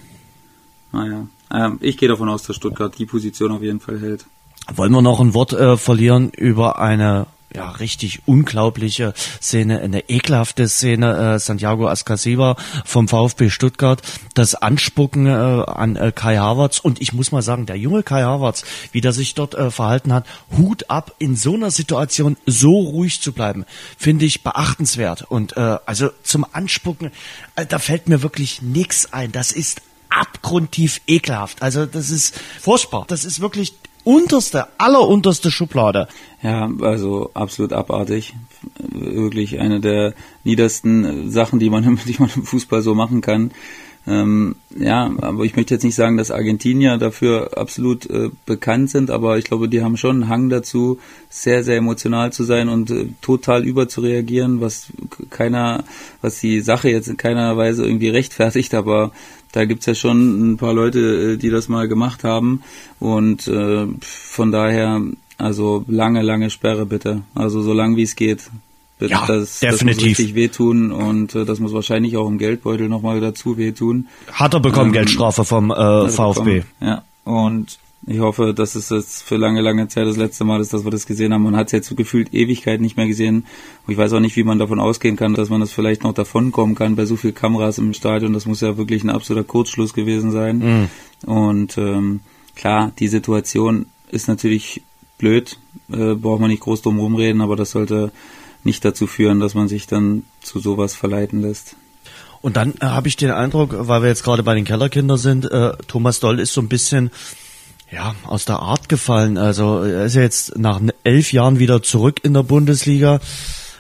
Naja, ähm, ich gehe davon aus, dass Stuttgart die Position auf jeden Fall hält. Wollen wir noch ein Wort äh, verlieren über eine ja, richtig unglaubliche Szene, eine ekelhafte Szene, äh, Santiago Ascasiba vom VfB Stuttgart, das Anspucken äh, an äh, Kai Havertz. Und ich muss mal sagen, der junge Kai Havertz, wie der sich dort äh, verhalten hat, Hut ab, in so einer Situation so ruhig zu bleiben, finde ich beachtenswert. Und äh, also zum Anspucken, äh, da fällt mir wirklich nichts ein, das ist abgrundtief ekelhaft, also das ist furchtbar, das ist wirklich unterste, allerunterste Schublade. Ja, also absolut abartig. Wirklich eine der niedersten Sachen, die man, die man im Fußball so machen kann. Ähm, ja, aber ich möchte jetzt nicht sagen, dass Argentinier dafür absolut äh, bekannt sind, aber ich glaube, die haben schon einen Hang dazu, sehr, sehr emotional zu sein und äh, total überzureagieren, was keiner, was die Sache jetzt in keiner Weise irgendwie rechtfertigt, aber da gibt's ja schon ein paar Leute, äh, die das mal gemacht haben. Und äh, von daher, also lange, lange Sperre bitte. Also so lang wie es geht. Ja, das, definitiv. Das muss richtig wehtun und äh, das muss wahrscheinlich auch im Geldbeutel nochmal dazu wehtun. Hat er bekommen ähm, Geldstrafe vom äh, VfB. Bekommen, ja, und ich hoffe, dass es jetzt für lange, lange Zeit das letzte Mal ist, dass wir das gesehen haben. Man hat es jetzt so gefühlt Ewigkeit nicht mehr gesehen. Und ich weiß auch nicht, wie man davon ausgehen kann, dass man das vielleicht noch davonkommen kann bei so viel Kameras im Stadion. Das muss ja wirklich ein absoluter Kurzschluss gewesen sein. Mhm. Und ähm, klar, die Situation ist natürlich blöd, äh, braucht man nicht groß drum rumreden, aber das sollte nicht dazu führen, dass man sich dann zu sowas verleiten lässt. Und dann äh, habe ich den Eindruck, weil wir jetzt gerade bei den Kellerkindern sind, äh, Thomas Doll ist so ein bisschen ja, aus der Art gefallen. Also er ist ja jetzt nach elf Jahren wieder zurück in der Bundesliga.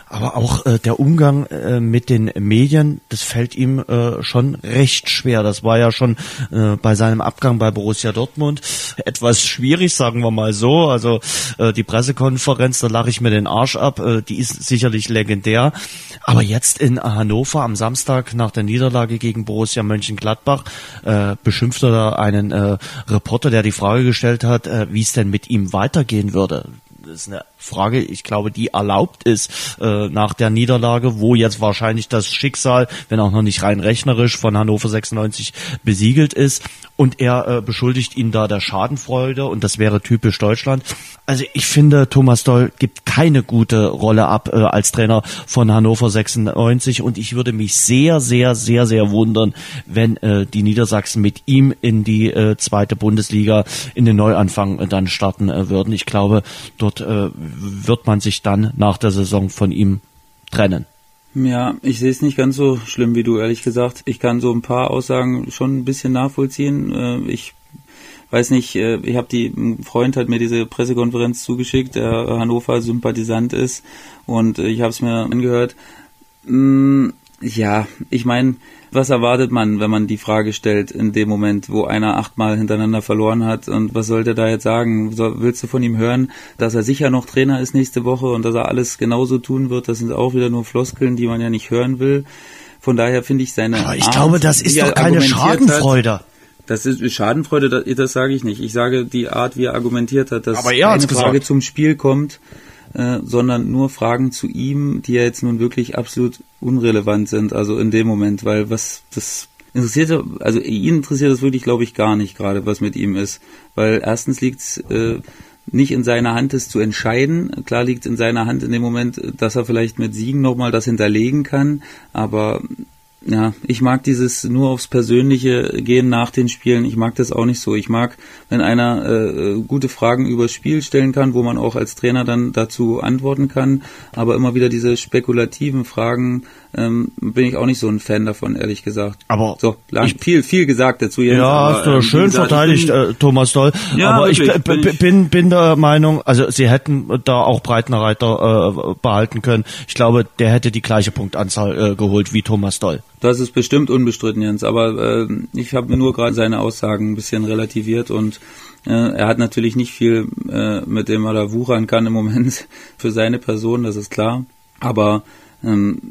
Aber auch äh, der Umgang äh, mit den Medien, das fällt ihm äh, schon recht schwer. Das war ja schon äh, bei seinem Abgang bei Borussia Dortmund etwas schwierig, sagen wir mal so. Also äh, die Pressekonferenz, da lache ich mir den Arsch ab, äh, die ist sicherlich legendär. Aber jetzt in Hannover am Samstag nach der Niederlage gegen Borussia Mönchengladbach äh, beschimpft er da einen äh, Reporter, der die Frage gestellt hat, äh, wie es denn mit ihm weitergehen würde. Das ist eine Frage, ich glaube, die erlaubt ist äh, nach der Niederlage, wo jetzt wahrscheinlich das Schicksal, wenn auch noch nicht rein rechnerisch, von Hannover 96 besiegelt ist. Und er äh, beschuldigt ihn da der Schadenfreude und das wäre typisch Deutschland. Also ich finde, Thomas Doll gibt keine gute Rolle ab äh, als Trainer von Hannover 96 und ich würde mich sehr, sehr, sehr, sehr wundern, wenn äh, die Niedersachsen mit ihm in die äh, zweite Bundesliga in den Neuanfang äh, dann starten äh, würden. Ich glaube, dort äh, wird man sich dann nach der Saison von ihm trennen. Ja, ich sehe es nicht ganz so schlimm wie du, ehrlich gesagt. Ich kann so ein paar Aussagen schon ein bisschen nachvollziehen. Äh, ich weiß nicht, äh, ich habe die, ein Freund hat mir diese Pressekonferenz zugeschickt, der Hannover-Sympathisant ist und ich habe es mir angehört. Ja, ich meine, was erwartet man, wenn man die Frage stellt in dem Moment, wo einer achtmal hintereinander verloren hat und was soll der da jetzt sagen? So, willst du von ihm hören, dass er sicher noch Trainer ist nächste Woche und dass er alles genauso tun wird? Das sind auch wieder nur Floskeln, die man ja nicht hören will. Von daher finde ich seine. Aber ich Art, glaube, das ist doch keine Schadenfreude. Hat, das ist Schadenfreude, das, das sage ich nicht. Ich sage die Art, wie er argumentiert hat, dass Aber er eine Frage zum Spiel kommt, äh, sondern nur Fragen zu ihm, die ja jetzt nun wirklich absolut unrelevant sind, also in dem Moment, weil was das interessiert, also ihn interessiert das wirklich, glaube ich, gar nicht gerade, was mit ihm ist, weil erstens liegt's äh, nicht in seiner Hand, es zu entscheiden. Klar liegt es in seiner Hand in dem Moment, dass er vielleicht mit Siegen nochmal das hinterlegen kann, aber ja, ich mag dieses nur aufs Persönliche gehen nach den Spielen. Ich mag das auch nicht so. Ich mag, wenn einer äh, gute Fragen über Spiel stellen kann, wo man auch als Trainer dann dazu antworten kann, aber immer wieder diese spekulativen Fragen ähm, bin ich auch nicht so ein Fan davon, ehrlich gesagt. Aber so, lang, ich, viel, viel gesagt dazu. Jens, ja, aber, hast du ähm, schön gesagt, verteidigt, bin, äh, Thomas Doll. Ja, aber ich, bin ich- bin, bin der Meinung, also sie hätten da auch Breitenreiter äh, behalten können. Ich glaube, der hätte die gleiche Punktanzahl äh, geholt wie Thomas Doll. Das ist bestimmt unbestritten, Jens. Aber äh, ich habe nur gerade seine Aussagen ein bisschen relativiert und äh, er hat natürlich nicht viel, äh, mit dem er da wuchern kann im Moment für seine Person, das ist klar. Aber ähm,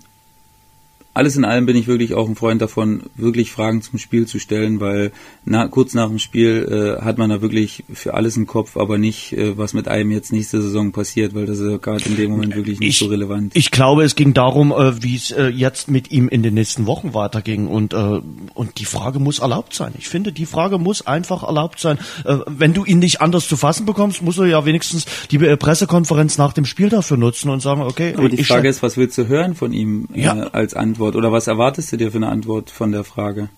alles in allem bin ich wirklich auch ein Freund davon, wirklich Fragen zum Spiel zu stellen, weil na, kurz nach dem Spiel äh, hat man da wirklich für alles einen Kopf, aber nicht, äh, was mit einem jetzt nächste Saison passiert, weil das ist ja gerade in dem Moment wirklich nicht so relevant. Ich glaube, es ging darum, äh, wie es äh, jetzt mit ihm in den nächsten Wochen weiterging und äh, und die Frage muss erlaubt sein. Ich finde, die Frage muss einfach erlaubt sein. Äh, wenn du ihn nicht anders zu fassen bekommst, musst du ja wenigstens die äh, Pressekonferenz nach dem Spiel dafür nutzen und sagen, okay, Aber die ich Frage ist, was willst du hören von ihm äh, Ja. als Antwort? Oder was erwartest du dir für eine Antwort von der Frage?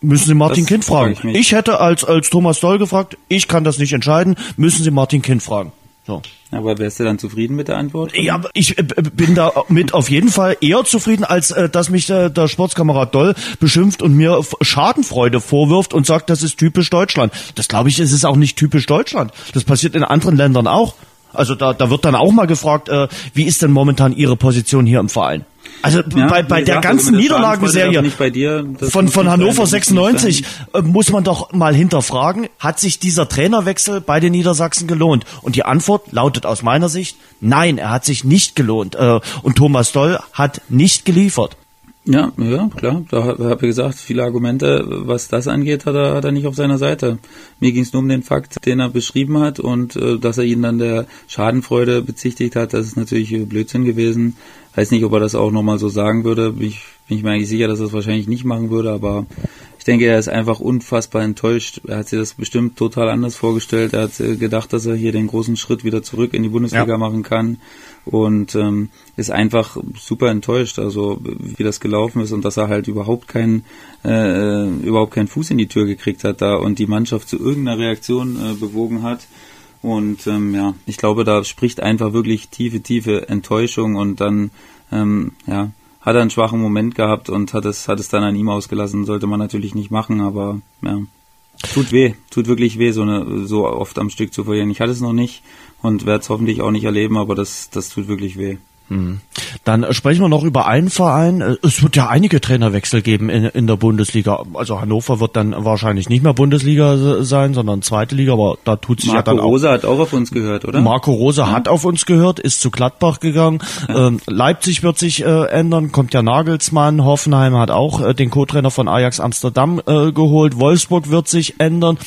Müssen Sie Martin Das Kind fragen. frage ich Ich, hätte als, als Thomas Doll gefragt, ich kann das nicht entscheiden, müssen Sie Martin Kind fragen. So. Aber wärst du dann zufrieden mit der Antwort? Ja, ich äh, bin da mit auf jeden Fall eher zufrieden, als äh, dass mich äh, der Sportskamerad Doll beschimpft und mir Schadenfreude vorwirft und sagt, das ist typisch Deutschland. Das glaube ich, ist es auch nicht typisch Deutschland. Das passiert in anderen Ländern auch. Also da, da wird dann auch mal gefragt, äh, wie ist denn momentan Ihre Position hier im Verein? Also Ja, bei, bei der ganzen Niederlagenserie dir. Von, von Hannover das muss nicht 96 sein. äh, muss man doch mal hinterfragen, hat sich dieser Trainerwechsel bei den Niedersachsen gelohnt? Und die Antwort lautet aus meiner Sicht, nein, er hat sich nicht gelohnt. Äh, Und Thomas Doll hat nicht geliefert. Ja, ja, klar. Da habe hab ich gesagt, viele Argumente, was das angeht, hat er, hat er nicht auf seiner Seite. Mir ging es nur um den Fakt, den er beschrieben hat und äh, dass er ihn dann der Schadenfreude bezichtigt hat, das ist natürlich äh, Blödsinn gewesen. Weiß nicht, ob er das auch nochmal so sagen würde. Bin ich, bin ich mir eigentlich sicher, dass er es wahrscheinlich nicht machen würde, aber ich denke, er ist einfach unfassbar enttäuscht. Er hat sich das bestimmt total anders vorgestellt. Er hat äh, gedacht, dass er hier den großen Schritt wieder zurück in die Bundesliga Ja. machen kann und ähm, ist einfach super enttäuscht, also wie das gelaufen ist und dass er halt überhaupt keinen äh, überhaupt keinen Fuß in die Tür gekriegt hat da und die Mannschaft zu irgendeiner Reaktion äh, bewogen hat. Und ähm, ja, ich glaube, da spricht einfach wirklich tiefe, tiefe Enttäuschung und dann ähm, ja, hat er einen schwachen Moment gehabt und hat es, hat es dann an ihm ausgelassen. Sollte man natürlich nicht machen, aber ja, tut weh, tut wirklich weh, so eine so oft am Stück zu verlieren. Ich hatte es noch nicht und werde es hoffentlich auch nicht erleben, aber das, das tut wirklich weh. Dann äh, sprechen wir noch über einen Verein. Es wird ja einige Trainerwechsel geben in, in der Bundesliga. Also Hannover wird dann wahrscheinlich nicht mehr Bundesliga se- sein, sondern zweite Liga, aber da tut sich ja Marco dann auch Rosa hat auch auf uns gehört, oder? Marco Rose hat auf uns gehört, ist zu Gladbach gegangen. Ähm, Leipzig wird sich äh, ändern, kommt ja Nagelsmann. Hoffenheim hat auch äh, den Co-Trainer von Ajax Amsterdam äh, geholt. Wolfsburg wird sich ändern.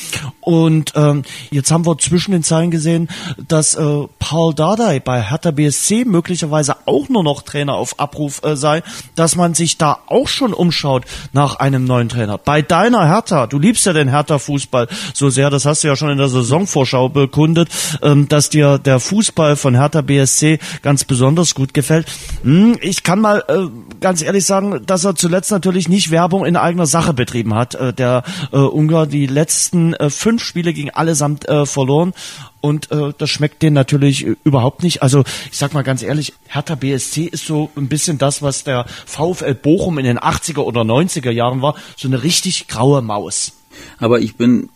Und ähm, jetzt haben wir zwischen den Zeilen gesehen, dass Paul Dardai bei Hertha BSC möglicherweise auch nur noch Trainer auf Abruf äh, sei, dass man sich da auch schon umschaut nach einem neuen Trainer. Bei deiner Hertha, du liebst ja den Hertha-Fußball so sehr, das hast du ja schon in der Saisonvorschau bekundet, ähm, dass dir der Fußball von Hertha BSC ganz besonders gut gefällt. Hm, ich kann mal äh, ganz ehrlich sagen, dass er zuletzt natürlich nicht Werbung in eigener Sache betrieben hat. Äh, der äh, Ungar die letzten äh, fünf Spiele gegen allesamt äh, verloren und äh, das schmeckt denen natürlich äh, überhaupt nicht. Also ich sag mal ganz ehrlich, Hertha BSC ist so ein bisschen das, was der VfL Bochum in den 80er oder 90er Jahren war, so eine richtig graue Maus. Aber ich bin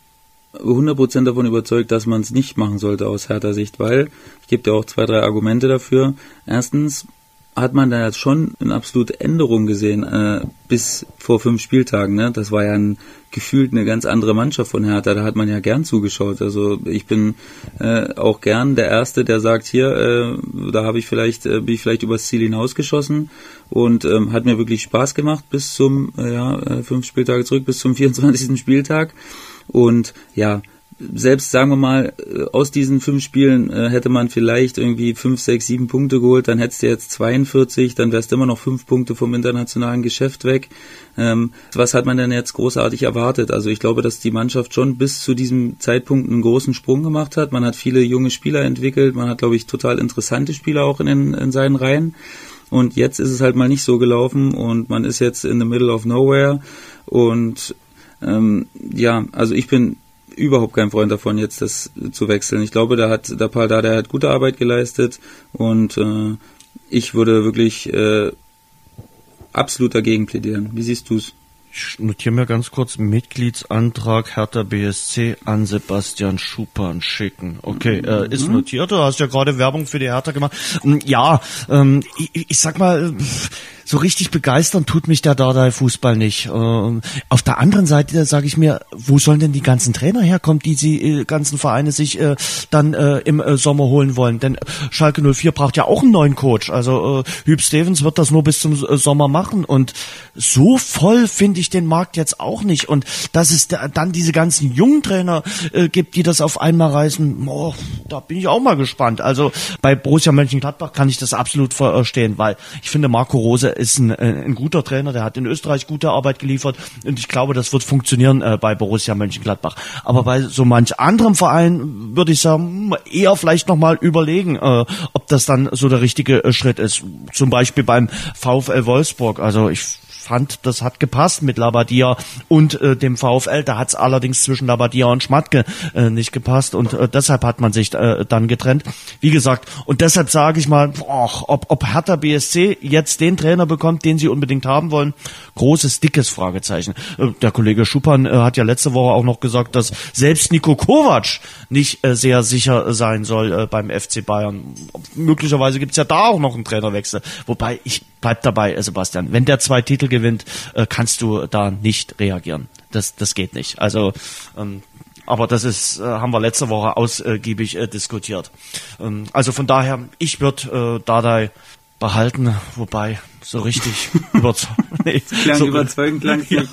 100% davon überzeugt, dass man es nicht machen sollte aus härter Sicht, weil ich gebe dir auch zwei, drei Argumente dafür. Erstens hat man da jetzt schon eine absolute Änderung gesehen äh, bis vor fünf Spieltagen. Ne? Das war ja ein, gefühlt eine ganz andere Mannschaft von Hertha. Da hat man ja gern zugeschaut. Also ich bin äh, auch gern der Erste, der sagt, hier, äh, da habe ich vielleicht, äh, bin ich vielleicht übers Ziel hinausgeschossen und ähm, hat mir wirklich Spaß gemacht bis zum, äh, ja, äh, fünf Spieltage zurück, bis zum 24. Spieltag. Und ja, selbst sagen wir mal, äh, aus diesen fünf Spielen äh, hätte man vielleicht irgendwie fünf, sechs, sieben Punkte geholt, dann hättest du jetzt 42, dann wärst du immer noch fünf Punkte vom internationalen Geschäft weg. Ähm, was hat man denn jetzt großartig erwartet? Also ich glaube, dass die Mannschaft schon bis zu diesem Zeitpunkt einen großen Sprung gemacht hat. Man hat viele junge Spieler entwickelt, man hat, glaube ich, total interessante Spieler auch in, den, in seinen Reihen. Und jetzt ist es halt mal nicht so gelaufen und man ist jetzt in the middle of nowhere. Und ähm, ja, also ich bin überhaupt kein Freund davon, jetzt das zu wechseln. Ich glaube, da hat der Paul da, der hat gute Arbeit geleistet und äh, ich würde wirklich äh, absolut dagegen plädieren. Wie siehst du's? Ich notiere mir ganz kurz Mitgliedsantrag Hertha BSC an Sebastian Schupan schicken. Okay, äh, ist mhm. notiert. Du hast ja gerade Werbung für die Hertha gemacht. Hm, ja, ähm, ich, ich sag mal, so richtig begeistern tut mich der Dardai-Fußball nicht. Ähm, auf der anderen Seite sage ich mir, wo sollen denn die ganzen Trainer herkommen, die die äh, ganzen Vereine sich äh, dann äh, im äh, Sommer holen wollen? Denn Schalke 04 braucht ja auch einen neuen Coach. Also äh, Hüb Stevens wird das nur bis zum äh, Sommer machen und so voll finde ich den Markt jetzt auch nicht. Und dass es da, dann diese ganzen jungen Trainer äh, gibt, die das auf einmal reißen, oh, da bin ich auch mal gespannt. Also bei Borussia Mönchengladbach kann ich das absolut verstehen, weil ich finde Marco Rose ist ein, äh, ein guter Trainer, der hat in Österreich gute Arbeit geliefert und ich glaube, das wird funktionieren äh, bei Borussia Mönchengladbach. Aber bei so manch anderem Verein würde ich sagen, hm, eher vielleicht nochmal überlegen, äh, ob das dann so der richtige äh, Schritt ist. Zum Beispiel beim VfL Wolfsburg. Also ich fand, das hat gepasst mit Labadia und äh, dem VfL. Da hat es allerdings zwischen Labadia und Schmatke äh, nicht gepasst und äh, deshalb hat man sich äh, dann getrennt. Wie gesagt, und deshalb sage ich mal, boah, ob, ob Hertha BSC jetzt den Trainer bekommt, den sie unbedingt haben wollen, großes, dickes Fragezeichen. Äh, der Kollege Schuppan äh, hat ja letzte Woche auch noch gesagt, dass selbst Nico Kovac nicht äh, sehr sicher sein soll äh, beim FC Bayern. Möglicherweise gibt's ja da auch noch einen Trainerwechsel. Wobei ich bleib dabei, äh, Sebastian. Wenn der zwei Titel gewinnt, äh, kannst du da nicht reagieren. Das, das geht nicht. Also ähm, aber das ist, äh, haben wir letzte Woche ausgiebig äh, diskutiert. Ähm, also von daher, ich würde äh, Dadai behalten, wobei so richtig überzeugend. Nee, klang so, überzeugend klang ja,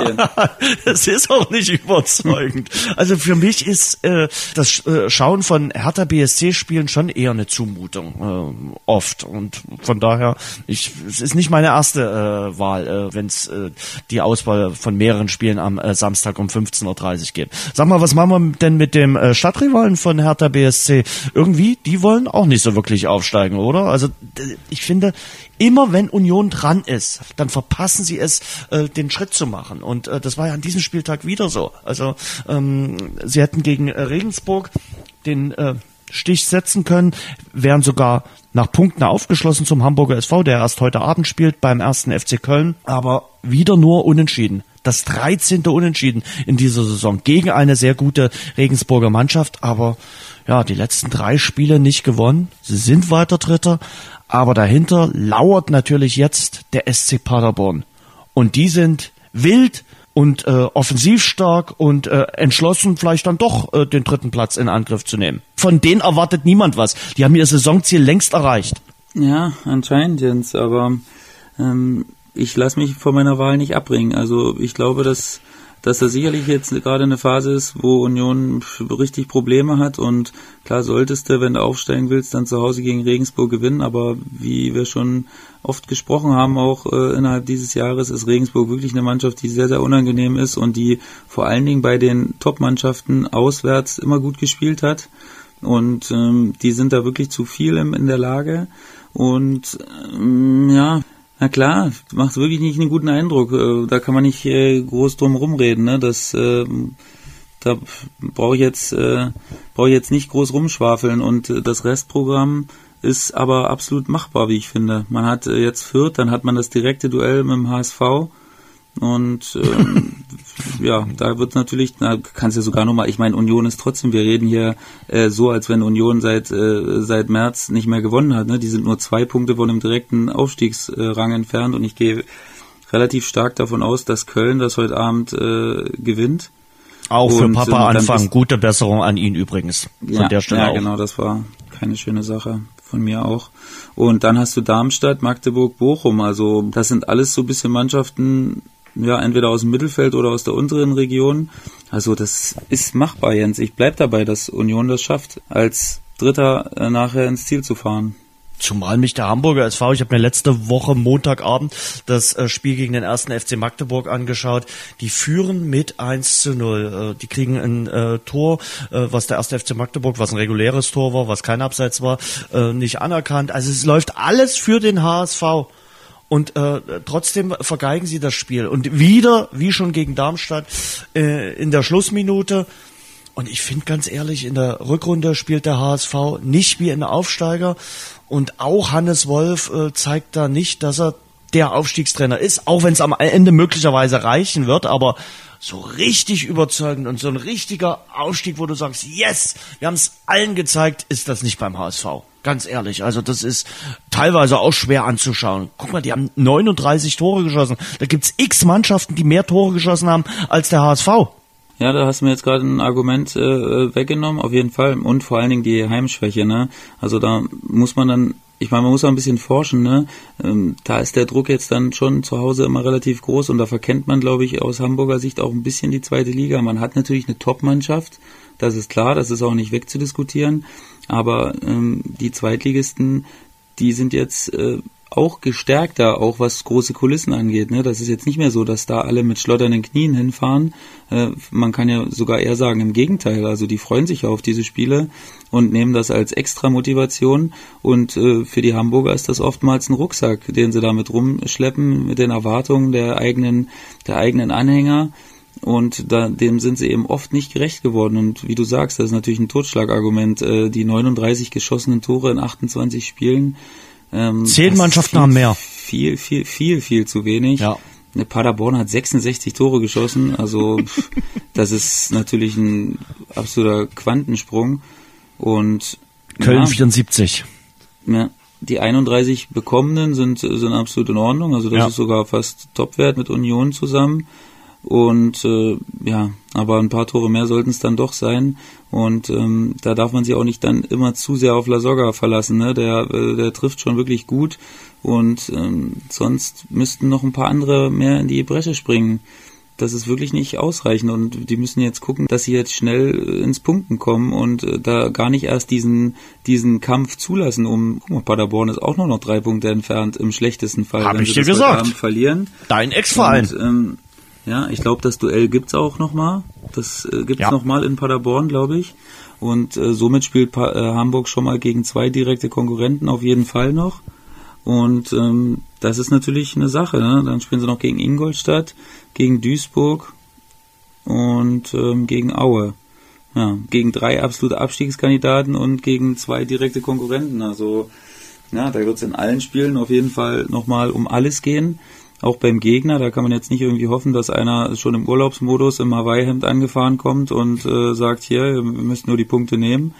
Es ist auch nicht überzeugend. Also für mich ist äh, das äh, Schauen von Hertha BSC Spielen schon eher eine Zumutung äh, oft und von daher ich es ist nicht meine erste äh, Wahl, äh, wenn es äh, die Auswahl von mehreren Spielen am äh, Samstag um 15:30 Uhr gibt. Sag mal, was machen wir denn mit dem äh, Stadtrivalen von Hertha BSC? Irgendwie, die wollen auch nicht so wirklich aufsteigen, oder? Also ich finde immer wenn Union dran ist, dann verpassen sie es, äh, den Schritt zu machen. Und äh, das war ja an diesem Spieltag wieder so. Also ähm, sie hätten gegen äh, Regensburg den äh, Stich setzen können, wären sogar nach Punkten aufgeschlossen zum Hamburger SV, der erst heute Abend spielt beim ersten FC Köln, aber wieder nur unentschieden. Das 13. Unentschieden in dieser Saison gegen eine sehr gute Regensburger Mannschaft, aber ja, die letzten drei Spiele nicht gewonnen. Sie sind weiter Dritter, aber dahinter lauert natürlich jetzt der SC Paderborn. Und die sind wild und äh, offensiv stark und äh, entschlossen, vielleicht dann doch äh, den dritten Platz in Angriff zu nehmen. Von denen erwartet niemand was. Die haben ihr Saisonziel längst erreicht. Ja, anscheinend, Jens, aber ähm, ich lasse mich von meiner Wahl nicht abbringen. Also ich glaube, dass dass das sicherlich jetzt gerade eine Phase ist, wo Union richtig Probleme hat. Und klar solltest du, wenn du aufsteigen willst, dann zu Hause gegen Regensburg gewinnen, aber wie wir schon oft gesprochen haben, auch äh, innerhalb dieses Jahres ist Regensburg wirklich eine Mannschaft, die sehr, sehr unangenehm ist und die vor allen Dingen bei den Top-Mannschaften auswärts immer gut gespielt hat. Und ähm, die sind da wirklich zu viel in der Lage. Und ähm, ja, na klar, macht wirklich nicht einen guten Eindruck. Äh, da kann man nicht äh, groß drum rumreden. Ne? Das, äh, da brauche ich jetzt äh, brauche ich jetzt nicht groß rumschwafeln. Und das Restprogramm ist aber absolut machbar, wie ich finde. Man hat jetzt Fürth, dann hat man das direkte Duell mit dem HSV und ähm, ja, da wird natürlich, da kannst du ja sogar nochmal, ich meine, Union ist trotzdem, wir reden hier äh, so, als wenn Union seit äh, seit März nicht mehr gewonnen hat. Ne? Die sind nur zwei Punkte von dem direkten Aufstiegsrang entfernt und ich gehe relativ stark davon aus, dass Köln das heute Abend äh, gewinnt. Auch für und, Papa äh, Anfang. Gute Besserung an ihn übrigens. Von ja, der Stelle ja, auch. genau, das war keine schöne Sache von mir auch. Und dann hast du Darmstadt, Magdeburg, Bochum. Also das sind alles so ein bisschen Mannschaften, ja, entweder aus dem Mittelfeld oder aus der unteren Region. Also das ist machbar, Jens. Ich bleib dabei, dass Union das schafft, als Dritter äh, nachher ins Ziel zu fahren. Zumal mich der Hamburger SV, ich habe mir letzte Woche Montagabend das äh, Spiel gegen den ersten FC Magdeburg angeschaut. Die führen mit 1 zu 0. Äh, die kriegen ein Tor, was der erste FC Magdeburg, was ein reguläres Tor war, was kein Abseits war, nicht anerkannt. Also es läuft alles für den HSV und äh, trotzdem vergeigen sie das Spiel. Und wieder, wie schon gegen Darmstadt, äh, in der Schlussminute. Und ich finde ganz ehrlich, in der Rückrunde spielt der HSV nicht wie ein Aufsteiger. Und auch Hannes Wolf äh, zeigt da nicht, dass er der Aufstiegstrainer ist, auch wenn es am Ende möglicherweise reichen wird, aber so richtig überzeugend und so ein richtiger Aufstieg, wo du sagst, yes, wir haben es allen gezeigt, ist das nicht beim HSV. Ganz ehrlich, also das ist teilweise auch schwer anzuschauen. Guck mal, die haben 39 Tore geschossen. Da gibt's x Mannschaften, die mehr Tore geschossen haben als der HSV. Ja, da hast du mir jetzt gerade ein Argument äh, weggenommen, auf jeden Fall. Und vor allen Dingen die Heimschwäche, ne? Also da muss man dann ich meine, man muss auch ein bisschen forschen, ne? Ähm, da ist der Druck jetzt dann schon zu Hause immer relativ groß und da verkennt man, glaube ich, aus Hamburger Sicht auch ein bisschen die zweite Liga. Man hat natürlich eine Top-Mannschaft, das ist klar, das ist auch nicht wegzudiskutieren, aber ähm, die Zweitligisten, die sind jetzt äh, auch gestärkter, auch was große Kulissen angeht. Ne? Das ist jetzt nicht mehr so, dass da alle mit schlotternden Knien hinfahren. Äh, man kann ja sogar eher sagen, im Gegenteil. Also die freuen sich auf diese Spiele und nehmen das als extra Motivation. Und äh, für die Hamburger ist das oftmals ein Rucksack, den sie damit rumschleppen mit den Erwartungen der eigenen, der eigenen Anhänger. Und da, dem sind sie eben oft nicht gerecht geworden. Und wie du sagst, das ist natürlich ein Totschlagargument. Äh, die 39 geschossenen Tore in 28 Spielen, ähm, Zehn Mannschaften viel, haben mehr. Viel, viel, viel, viel zu wenig. Ja. Paderborn hat 66 Tore geschossen, also das ist natürlich ein absoluter Quantensprung. Und Köln ja, 74. Ja, die 31 bekommenen sind, sind absolut in Ordnung, also das ja. ist sogar fast Topwert mit Union zusammen. Und äh, ja, aber ein paar Tore mehr sollten es dann doch sein. Und ähm, da darf man sich auch nicht dann immer zu sehr auf La Soga verlassen. Ne? Der, äh, der trifft schon wirklich gut. Und ähm, sonst müssten noch ein paar andere mehr in die Bresche springen. Das ist wirklich nicht ausreichend und die müssen jetzt gucken, dass sie jetzt schnell ins Punkten kommen und äh, da gar nicht erst diesen, diesen Kampf zulassen, um, guck mal, Paderborn ist auch nur noch drei Punkte entfernt im schlechtesten Fall. Hab ich dir gesagt. Verlieren. Dein Ex-Verein. Ähm, ja, ich glaube, das Duell gibt's auch nochmal. Das äh, gibt's ja. nochmal in Paderborn, glaube ich. Und äh, somit spielt pa äh, Hamburg schon mal gegen zwei direkte Konkurrenten auf jeden Fall noch. Und ähm, das ist natürlich eine Sache. Ne? Dann spielen sie noch gegen Ingolstadt, gegen Duisburg und ähm, gegen Aue. Ja, gegen drei absolute Abstiegskandidaten und gegen zwei direkte Konkurrenten. Also ja, da wird es in allen Spielen auf jeden Fall nochmal um alles gehen auch beim Gegner, da kann man jetzt nicht irgendwie hoffen, dass einer schon im Urlaubsmodus im Hawaii-Hemd angefahren kommt und äh, sagt, hier, wir müssen nur die Punkte nehmen.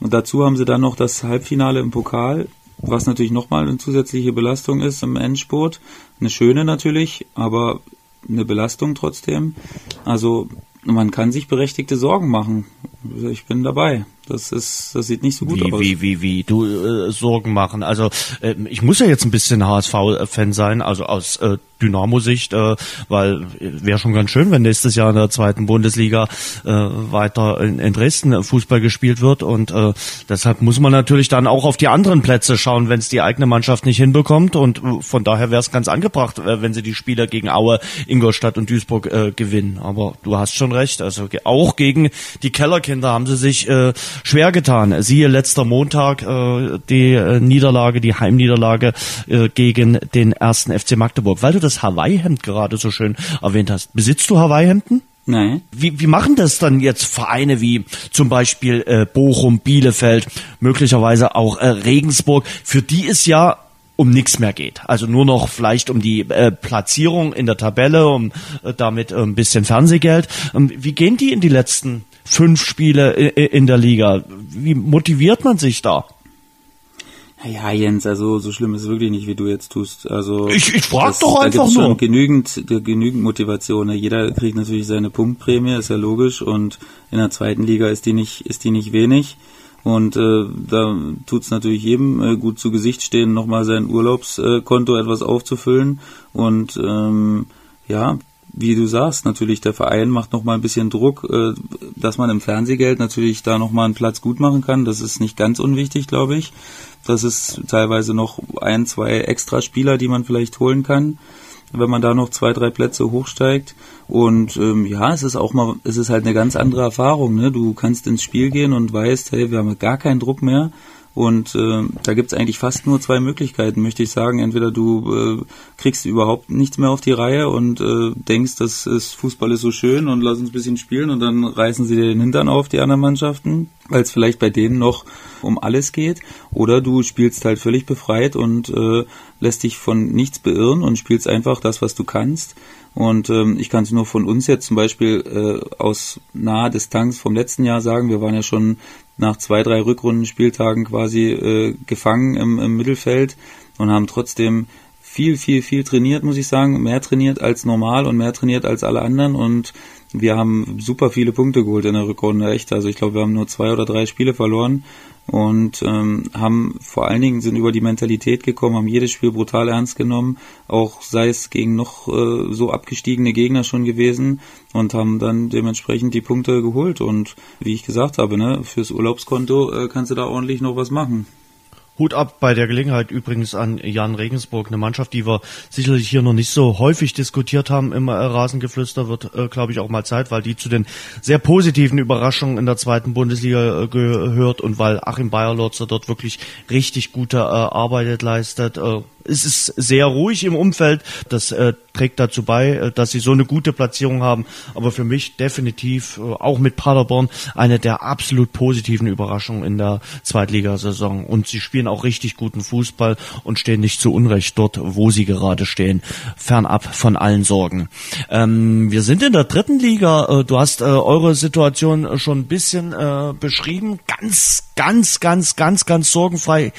Und dazu haben sie dann noch das Halbfinale im Pokal, was natürlich nochmal eine zusätzliche Belastung ist im Endspurt. Eine schöne natürlich, aber eine Belastung trotzdem. Also man kann sich berechtigte Sorgen machen. Ich bin dabei. Das ist, das sieht nicht so gut wie, aus. Wie, wie, wie, du äh, Sorgen machen. Also äh, ich muss ja jetzt ein bisschen HSV-Fan sein, also aus äh, Dynamo-Sicht, äh, weil wäre schon ganz schön, wenn nächstes Jahr in der zweiten Bundesliga äh, weiter in, in Dresden Fußball gespielt wird und äh, deshalb muss man natürlich dann auch auf die anderen Plätze schauen, wenn es die eigene Mannschaft nicht hinbekommt und äh, von daher wäre es ganz angebracht, äh, wenn sie die Spieler gegen Aue, Ingolstadt und Duisburg äh, gewinnen. Aber du hast schon recht, also auch gegen die Kellerkinder haben sie sich äh, schwer getan. Siehe letzter Montag äh, die äh, Niederlage, die Heimniederlage äh, gegen den ersten FC Magdeburg. Weil du das Hawaii-Hemd gerade so schön erwähnt hast. Besitzt du Hawaii-Hemden? Nein. Wie, wie machen das dann jetzt Vereine wie zum Beispiel äh, Bochum, Bielefeld, möglicherweise auch äh, Regensburg, für die es ja um nichts mehr geht. Also nur noch vielleicht um die äh, Platzierung in der Tabelle, um äh, damit äh, ein bisschen Fernsehgeld. Ähm, wie gehen die in die letzten fünf Spiele in der Liga? Wie motiviert man sich da? Ja, Jens, also so schlimm ist es wirklich nicht, wie du jetzt tust. Also ich, ich frag doch einfach da gibt's nur. Schon genügend, genügend Motivation. Jeder kriegt natürlich seine Punktprämie, ist ja logisch. Und in der zweiten Liga ist die nicht, ist die nicht wenig. Und äh, da tut's natürlich jedem äh, gut zu Gesicht stehen, nochmal sein Urlaubskonto etwas aufzufüllen. Und ähm, ja, wie du sagst, natürlich der Verein macht noch mal ein bisschen Druck, äh, dass man im Fernsehgeld natürlich da noch mal einen Platz gut machen kann. Das ist nicht ganz unwichtig, glaube ich. Das ist teilweise noch ein, zwei extra Spieler, die man vielleicht holen kann, wenn man da noch zwei, drei Plätze hochsteigt. Und ähm, ja, es ist auch mal, es ist halt eine ganz andere Erfahrung. Ne? Du kannst ins Spiel gehen und weißt, hey, wir haben gar keinen Druck mehr und äh, da gibt's eigentlich fast nur zwei Möglichkeiten, möchte ich sagen. Entweder du äh, kriegst überhaupt nichts mehr auf die Reihe und äh, denkst, das ist Fußball ist so schön und lass uns ein bisschen spielen und dann reißen sie dir den Hintern auf, die anderen Mannschaften. weil es vielleicht bei denen noch um alles geht, oder du spielst halt völlig befreit und äh, lässt dich von nichts beirren und spielst einfach das, was du kannst. Und ähm, ich kann es nur von uns jetzt zum Beispiel äh, aus naher Distanz vom letzten Jahr sagen. Wir waren ja schon nach zwei, drei Rückrundenspieltagen quasi äh, gefangen im, im Mittelfeld und haben trotzdem viel, viel, viel trainiert, muss ich sagen. Mehr trainiert als normal und mehr trainiert als alle anderen. Und wir haben super viele Punkte geholt in der Rückrunde, echt. Also ich glaube, wir haben nur zwei oder drei Spiele verloren und ähm, haben vor allen Dingen sind über die Mentalität gekommen, haben jedes Spiel brutal ernst genommen, auch sei es gegen noch äh, so abgestiegene Gegner schon gewesen und haben dann dementsprechend die Punkte geholt und wie ich gesagt habe, ne, fürs Urlaubskonto äh, kannst du da ordentlich noch was machen. Hut ab bei der Gelegenheit übrigens an Jan Regensburg, eine Mannschaft, die wir sicherlich hier noch nicht so häufig diskutiert haben im äh, Rasengeflüster, wird, äh, glaube ich, auch mal Zeit, weil die zu den sehr positiven Überraschungen in der zweiten Bundesliga äh, gehört und weil Achim Bayerlotzer dort wirklich richtig gute äh, Arbeit leistet. Äh, es ist sehr ruhig im Umfeld. Das äh, trägt dazu bei, äh, dass sie so eine gute Platzierung haben. Aber für mich definitiv äh, auch mit Paderborn eine der absolut positiven Überraschungen in der Zweitligasaison. Und sie spielen auch richtig guten Fußball und stehen nicht zu Unrecht dort, wo sie gerade stehen. Fernab von allen Sorgen. Ähm, wir sind in der dritten Liga. Äh, du hast äh, eure Situation schon ein bisschen äh, beschrieben. Ganz, ganz, ganz, ganz, ganz sorgenfrei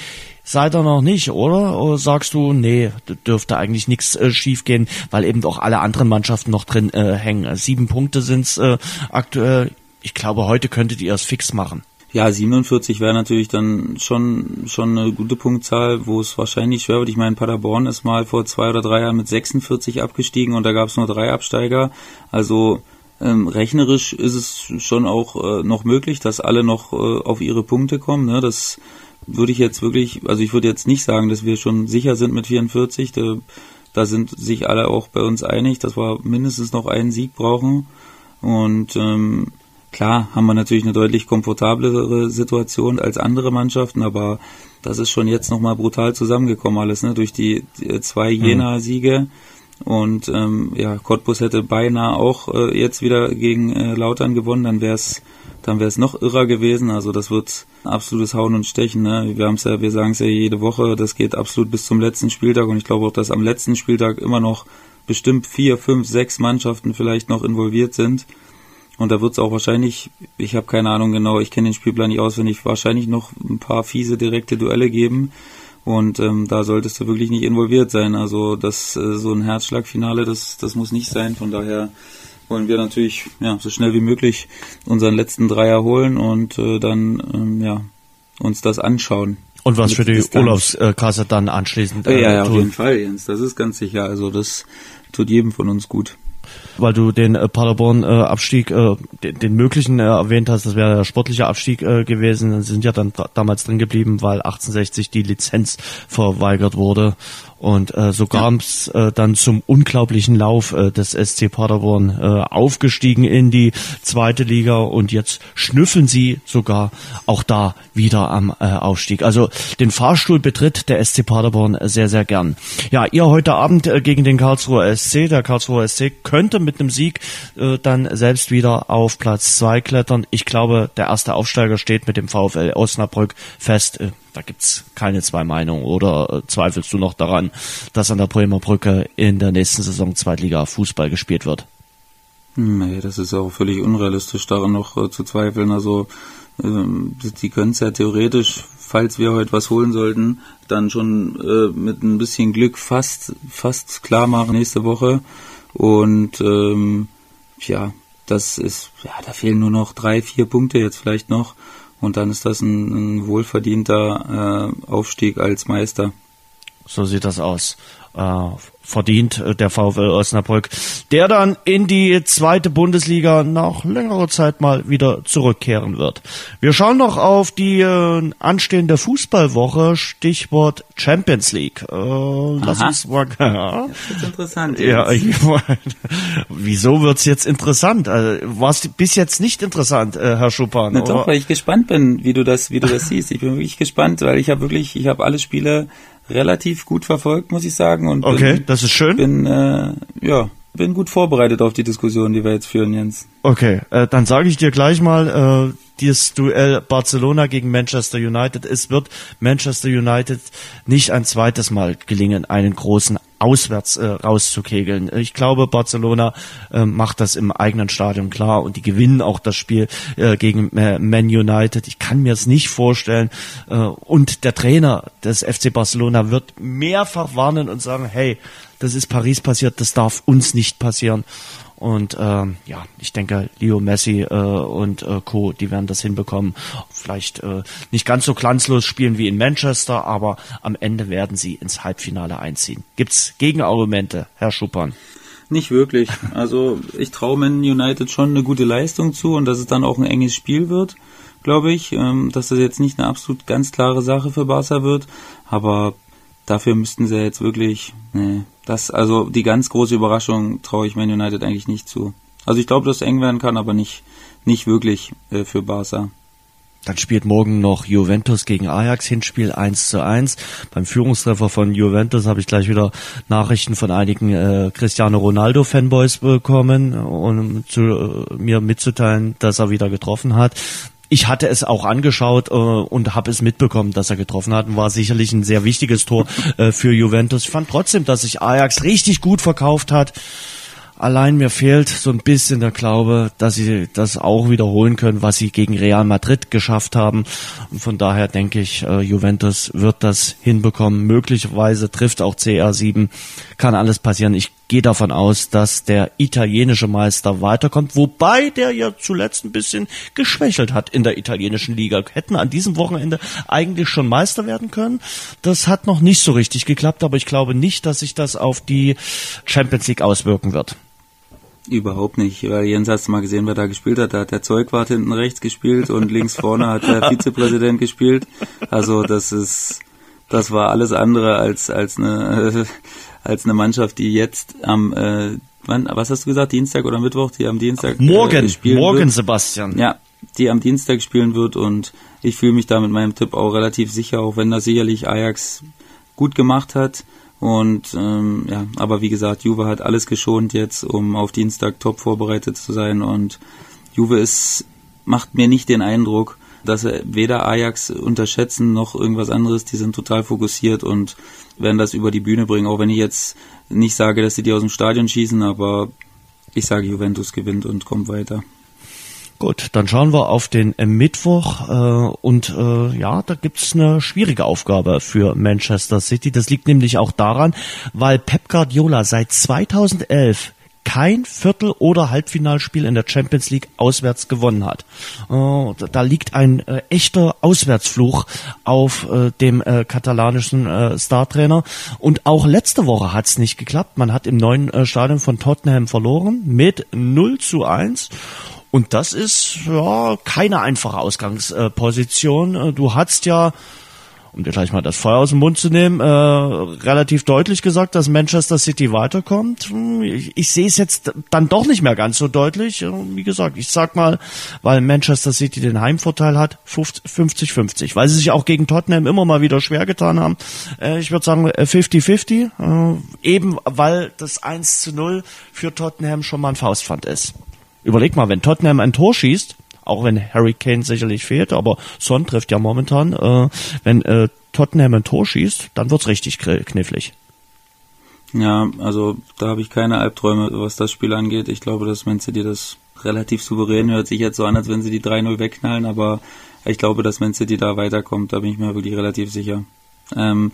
seid ihr noch nicht, oder? Oder sagst du, nee, dürfte eigentlich nichts äh, schiefgehen, weil eben auch alle anderen Mannschaften noch drin äh, hängen. Sieben Punkte sind's äh, aktuell. Ich glaube, heute könntet ihr es fix machen. Ja, 47 wäre natürlich dann schon schon eine gute Punktzahl, wo es wahrscheinlich schwer wird. Ich meine, Paderborn ist mal vor zwei oder drei Jahren mit 46 abgestiegen und da gab es nur drei Absteiger. Also ähm, rechnerisch ist es schon auch äh, noch möglich, dass alle noch äh, auf ihre Punkte kommen. Ne? Das würde ich jetzt wirklich, also ich würde jetzt nicht sagen, dass wir schon sicher sind mit 44. Da, da sind sich alle auch bei uns einig, dass wir mindestens noch einen Sieg brauchen. Und ähm, klar haben wir natürlich eine deutlich komfortablere Situation als andere Mannschaften, aber das ist schon jetzt nochmal brutal zusammengekommen alles, ne? Durch die, die zwei mhm. Jena-Siege. Und ähm, ja, Cottbus hätte beinahe auch äh, jetzt wieder gegen äh, Lautern gewonnen, dann wäre es dann wäre es noch irrer gewesen. Also das wird absolutes Hauen und Stechen. Ne? Wir haben ja, wir sagen es ja jede Woche, das geht absolut bis zum letzten Spieltag und ich glaube auch, dass am letzten Spieltag immer noch bestimmt vier, fünf, sechs Mannschaften vielleicht noch involviert sind. Und da wird es auch wahrscheinlich, ich habe keine Ahnung genau, ich kenne den Spielplan nicht auswendig, wahrscheinlich noch ein paar fiese direkte Duelle geben. Und ähm, da solltest du wirklich nicht involviert sein. Also das äh, so ein Herzschlagfinale, das das muss nicht sein. Von daher wollen wir natürlich ja, so schnell wie möglich unseren letzten Dreier holen und äh, dann ähm, ja, uns das anschauen. Und was für die Urlaubskasse dann anschließend äh, Ja, ja, auf jeden Fall, Jens, das ist ganz sicher. Also das tut jedem von uns gut weil du den äh, Paderborn-Abstieg, äh, äh, den, den, möglichen äh, erwähnt hast, das wäre der sportliche Abstieg äh, gewesen. Sie sind ja dann damals drin geblieben, weil 1860 die Lizenz verweigert wurde. Und äh, so kam es äh, dann zum unglaublichen Lauf äh, des SC Paderborn, äh, aufgestiegen in die zweite Liga und jetzt schnüffeln sie sogar auch da wieder am äh, Aufstieg. Also den Fahrstuhl betritt der SC Paderborn sehr, sehr gern. Ja, ihr heute Abend äh, gegen den Karlsruher SC. Der Karlsruher SC könnte mit einem Sieg äh, dann selbst wieder auf Platz zwei klettern. Ich glaube, der erste Aufsteiger steht mit dem VfL Osnabrück fest. Äh, da gibt's keine zwei Meinungen. Oder äh, zweifelst du noch daran, dass an der Bremer Brücke in der nächsten Saison Zweitliga Fußball gespielt wird? Nee, das ist auch völlig unrealistisch, daran noch äh, zu zweifeln. Also ähm, die können es ja theoretisch, falls wir heute was holen sollten, dann schon äh, mit ein bisschen Glück fast, fast klar machen nächste Woche. Und ähm, ja, das ist, ja, da fehlen nur noch drei, vier Punkte jetzt vielleicht noch. Und dann ist das ein, ein wohlverdienter äh, Aufstieg als Meister. So sieht das aus. Äh, verdient äh, der VfL Osnabrück, der dann in die zweite Bundesliga nach längerer Zeit mal wieder zurückkehren wird. Wir schauen noch auf die äh, anstehende Fußballwoche, Stichwort Champions League. Äh, lass uns mal. Ja. Das ist interessant. Jetzt. Ja, ich mein, wieso wird's jetzt interessant? Also, War es bis jetzt nicht interessant, äh, Herr Schupan? Na doch, weil ich gespannt bin, wie du das, wie du das siehst. Ich bin wirklich gespannt, weil ich habe wirklich, ich habe alle Spiele relativ gut verfolgt, muss ich sagen. Und okay, bin, das ist schön. Bin, äh, ja, bin gut vorbereitet auf die Diskussion, die wir jetzt führen, Jens. Okay, äh, dann sage ich dir gleich mal, äh, dieses Duell Barcelona gegen Manchester United. Es wird Manchester United nicht ein zweites Mal gelingen, einen großen auswärts äh, rauszukegeln. Ich glaube, Barcelona äh, macht das im eigenen Stadion klar und die gewinnen auch das Spiel äh, gegen äh, Man United. Ich kann mir es nicht vorstellen. Äh, und der Trainer des FC Barcelona wird mehrfach warnen und sagen, hey, das ist Paris passiert, das darf uns nicht passieren. Und ähm, ja, ich denke, Leo Messi äh, und äh, Co., die werden das hinbekommen. Vielleicht äh, nicht ganz so glanzlos spielen wie in Manchester, aber am Ende werden sie ins Halbfinale einziehen. Gibt's Gegenargumente, Herr Schuppan? Nicht wirklich. Also ich traue Man United schon eine gute Leistung zu und dass es dann auch ein enges Spiel wird, glaube ich. Ähm, dass das jetzt nicht eine absolut ganz klare Sache für Barca wird. Aber dafür müssten sie jetzt wirklich, nee, das, also die ganz große Überraschung traue ich Man United eigentlich nicht zu. Also ich glaube, dass es eng werden kann, aber nicht, nicht wirklich äh, für Barca. Dann spielt morgen noch Juventus gegen Ajax Hinspiel 1 zu 1. Beim Führungstreffer von Juventus habe ich gleich wieder Nachrichten von einigen äh, Cristiano Ronaldo Fanboys bekommen, um zu, äh, mir mitzuteilen, dass er wieder getroffen hat ich hatte es auch angeschaut äh, und habe es mitbekommen, dass er getroffen hat. Und war sicherlich ein sehr wichtiges Tor äh, für Juventus. Ich fand trotzdem, dass sich Ajax richtig gut verkauft hat. Allein mir fehlt so ein bisschen der Glaube, dass sie das auch wiederholen können, was sie gegen Real Madrid geschafft haben. Und von daher denke ich, äh, Juventus wird das hinbekommen. Möglicherweise trifft auch CR7. Kann alles passieren. Ich gehe davon aus, dass der italienische Meister weiterkommt, wobei der ja zuletzt ein bisschen geschwächelt hat in der italienischen Liga. Hätten an diesem Wochenende eigentlich schon Meister werden können. Das hat noch nicht so richtig geklappt, aber ich glaube nicht, dass sich das auf die Champions League auswirken wird. Überhaupt nicht, weil Jens hast mal gesehen, wer da gespielt hat. Da hat der Zeugwart hinten rechts gespielt und links vorne hat der Vizepräsident gespielt. Also das ist, das war alles andere als als eine als eine Mannschaft, die jetzt am äh, wann, was hast du gesagt, Dienstag oder Mittwoch, die am Dienstag morgen, äh, spielen morgen, wird. Sebastian. Ja, die am Dienstag spielen wird und ich fühle mich da mit meinem Tipp auch relativ sicher, auch wenn das sicherlich Ajax gut gemacht hat. Und ähm, ja, aber wie gesagt, Juve hat alles geschont jetzt, um auf Dienstag top vorbereitet zu sein. Und Juve ist, macht mir nicht den Eindruck, dass sie weder Ajax unterschätzen noch irgendwas anderes. Die sind total fokussiert und werden das über die Bühne bringen. Auch wenn ich jetzt nicht sage, dass sie die aus dem Stadion schießen, aber ich sage, Juventus gewinnt und kommt weiter. Gut, dann schauen wir auf den äh, Mittwoch äh, und äh, ja, da gibt's eine schwierige Aufgabe für Manchester City. Das liegt nämlich auch daran, weil Pep Guardiola seit 2011 kein Viertel- oder Halbfinalspiel in der Champions League auswärts gewonnen hat. Äh, da liegt ein äh, echter Auswärtsfluch auf äh, dem katalanischen Startrainer. Und auch letzte Woche hat's nicht geklappt. Man hat im neuen Stadion von Tottenham verloren mit 0 zu 1. Und das ist ja keine einfache Ausgangsposition. Du hast ja, um dir gleich mal das Feuer aus dem Mund zu nehmen, äh, relativ deutlich gesagt, dass Manchester City weiterkommt. Ich, ich sehe es jetzt dann doch nicht mehr ganz so deutlich. Äh, wie gesagt, ich sag mal, weil Manchester City den Heimvorteil hat, 50-50, weil sie sich auch gegen Tottenham immer mal wieder schwer getan haben. Äh, ich würde sagen 50-50, äh, eben weil das 1 zu 0 für Tottenham schon mal ein Faustpfand ist. Überleg mal, wenn Tottenham ein Tor schießt, auch wenn Harry Kane sicherlich fehlt, aber Son trifft ja momentan, äh, wenn äh, Tottenham ein Tor schießt, dann wird's richtig knifflig. Ja, also da habe ich keine Albträume, was das Spiel angeht. Ich glaube, dass Man City das relativ souverän hört sich jetzt so an, als wenn sie die 3-0 wegknallen, aber ich glaube, dass Man City da weiterkommt, da bin ich mir wirklich relativ sicher. Ähm,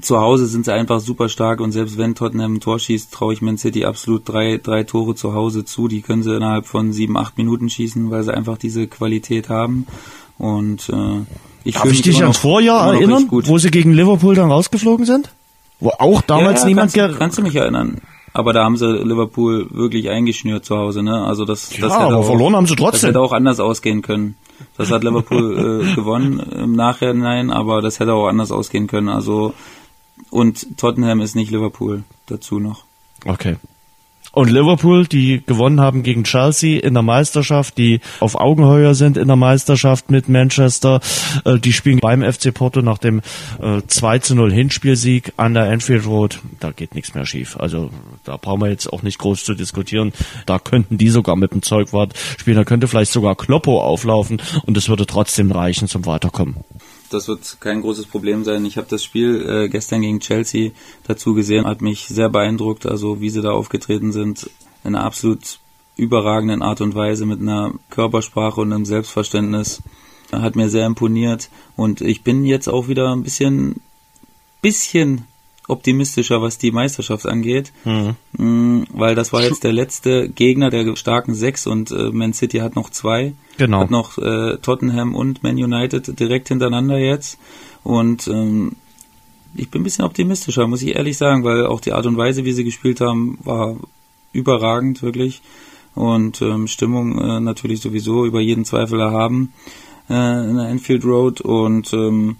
zu Hause sind sie einfach super stark und selbst wenn Tottenham ein Tor schießt, traue ich Man City absolut drei, drei Tore zu Hause zu. Die können sie innerhalb von sieben, acht Minuten schießen, weil sie einfach diese Qualität haben. Und äh, ich Darf ich dich ans Vorjahr erinnern, wo sie gegen Liverpool dann rausgeflogen sind? Wo auch damals ja, niemand... Kannst, kannst du mich erinnern? Aber da haben sie Liverpool wirklich eingeschnürt zu Hause, ne? Also das, ja, das hätte aber auch, verloren haben sie trotzdem. Das hätte auch anders ausgehen können. Das hat Liverpool äh, gewonnen im Nachhinein, aber das hätte auch anders ausgehen können. Also und Tottenham ist nicht Liverpool dazu noch. Okay. Und Liverpool, die gewonnen haben gegen Chelsea in der Meisterschaft, die auf Augenheuer sind in der Meisterschaft mit Manchester, äh, die spielen beim FC Porto nach dem äh, 2 zu 0 Hinspielsieg an der Enfield Road. Da geht nichts mehr schief. Also da brauchen wir jetzt auch nicht groß zu diskutieren. Da könnten die sogar mit dem Zeugwart spielen. Da könnte vielleicht sogar Kloppo auflaufen und es würde trotzdem reichen zum Weiterkommen das wird kein großes Problem sein. Ich habe das Spiel äh, gestern gegen Chelsea dazu gesehen, hat mich sehr beeindruckt, also wie sie da aufgetreten sind, in einer absolut überragenden Art und Weise mit einer Körpersprache und einem Selbstverständnis. Hat mir sehr imponiert und ich bin jetzt auch wieder ein bisschen, bisschen optimistischer, was die Meisterschaft angeht, mhm. weil das war jetzt der letzte Gegner der starken sechs und äh, Man City hat noch zwei. Genau. Hat noch äh, Tottenham und Man United direkt hintereinander jetzt. Und ähm, ich bin ein bisschen optimistischer, muss ich ehrlich sagen, weil auch die Art und Weise, wie sie gespielt haben, war überragend, wirklich. Und ähm, Stimmung äh, natürlich sowieso über jeden Zweifel erhaben äh, in der Enfield Road. Und ähm,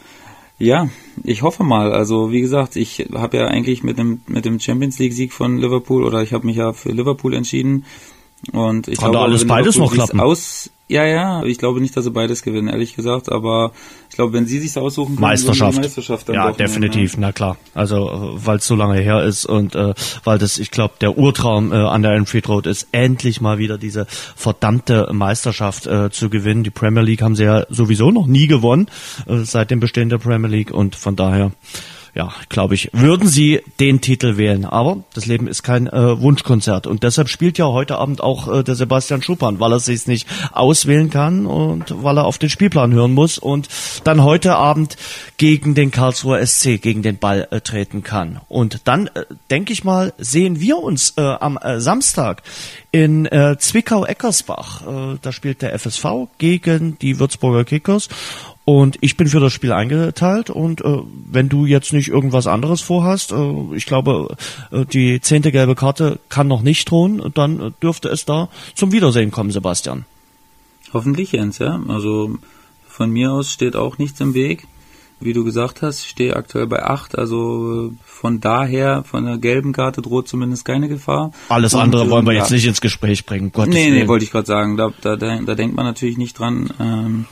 ja, ich hoffe mal. Also wie gesagt, ich habe ja eigentlich mit dem mit dem Champions League Sieg von Liverpool oder ich habe mich ja für Liverpool entschieden und ich Kann glaube, alles beides noch klappen. Aus, ja, ja, ich glaube nicht, dass sie beides gewinnen, ehrlich gesagt, aber ich glaube, wenn sie sich aussuchen können, Meisterschaft. Meisterschaft ja, definitiv, ja. na klar. Also, äh, weil es so lange her ist und äh, weil das, ich glaube, der Urtraum äh, an der Enfield Road ist, endlich mal wieder diese verdammte Meisterschaft äh, zu gewinnen. Die Premier League haben sie ja sowieso noch nie gewonnen, äh, seit dem Bestehen der Premier League und von daher ja, glaube ich, würden sie den Titel wählen. Aber das Leben ist kein äh, Wunschkonzert und deshalb spielt ja heute Abend auch äh, der Sebastian Schuppan, weil er sich nicht auswählen kann und weil er auf den Spielplan hören muss und dann heute Abend gegen den Karlsruher SC, gegen den Ball äh, treten kann. Und dann, äh, denke ich mal, sehen wir uns äh, am äh, Samstag in äh, Zwickau-Eckersbach. Äh, da spielt der FSV gegen die Würzburger Kickers und ich bin für das Spiel eingeteilt und äh, wenn du jetzt nicht irgendwas anderes vorhast, äh, ich glaube, äh, die zehnte gelbe Karte kann noch nicht drohen, dann dürfte es da zum Wiedersehen kommen, Sebastian. Hoffentlich, Jens, ja. Also von mir aus steht auch nichts im Weg. Wie du gesagt hast, ich stehe aktuell bei acht, also von daher, von der gelben Karte droht zumindest keine Gefahr. Alles und, andere wollen wir ja. jetzt nicht ins Gespräch bringen. Gottes nee, nee, wollte ich gerade sagen. Da, da, da denkt man natürlich nicht dran. Ähm,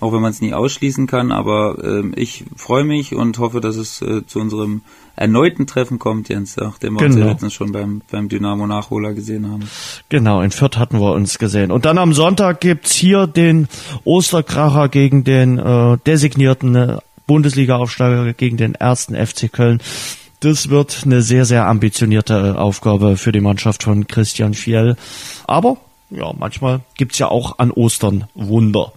auch wenn man es nie ausschließen kann. Aber äh, ich freue mich und hoffe, dass es äh, zu unserem erneuten Treffen kommt, Jens, nachdem wir genau. uns ja letztens schon beim, beim Dynamo-Nachholer gesehen haben. Genau, in Fürth hatten wir uns gesehen. Und dann am Sonntag gibt's hier den Osterkracher gegen den äh, designierten äh, Bundesliga-Aufsteiger, gegen den ersten FC Köln. Das wird eine sehr, sehr ambitionierte Aufgabe für die Mannschaft von Christian Fiel. Aber ja, manchmal gibt's ja auch an Ostern Wunder.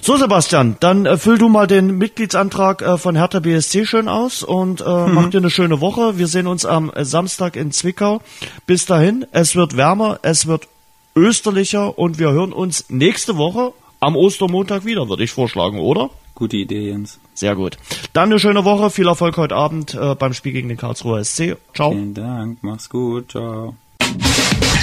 So, Sebastian, dann äh, füll du mal den Mitgliedsantrag äh, von Hertha BSC schön aus und äh, mhm. mach dir eine schöne Woche. Wir sehen uns am äh, Samstag in Zwickau. Bis dahin, es wird wärmer, es wird österlicher und wir hören uns nächste Woche am Ostermontag wieder, würde ich vorschlagen, oder? Gute Idee, Jens. Sehr gut. Dann eine schöne Woche, viel Erfolg heute Abend äh, beim Spiel gegen den Karlsruher SC. Ciao. Vielen Dank, mach's gut, ciao.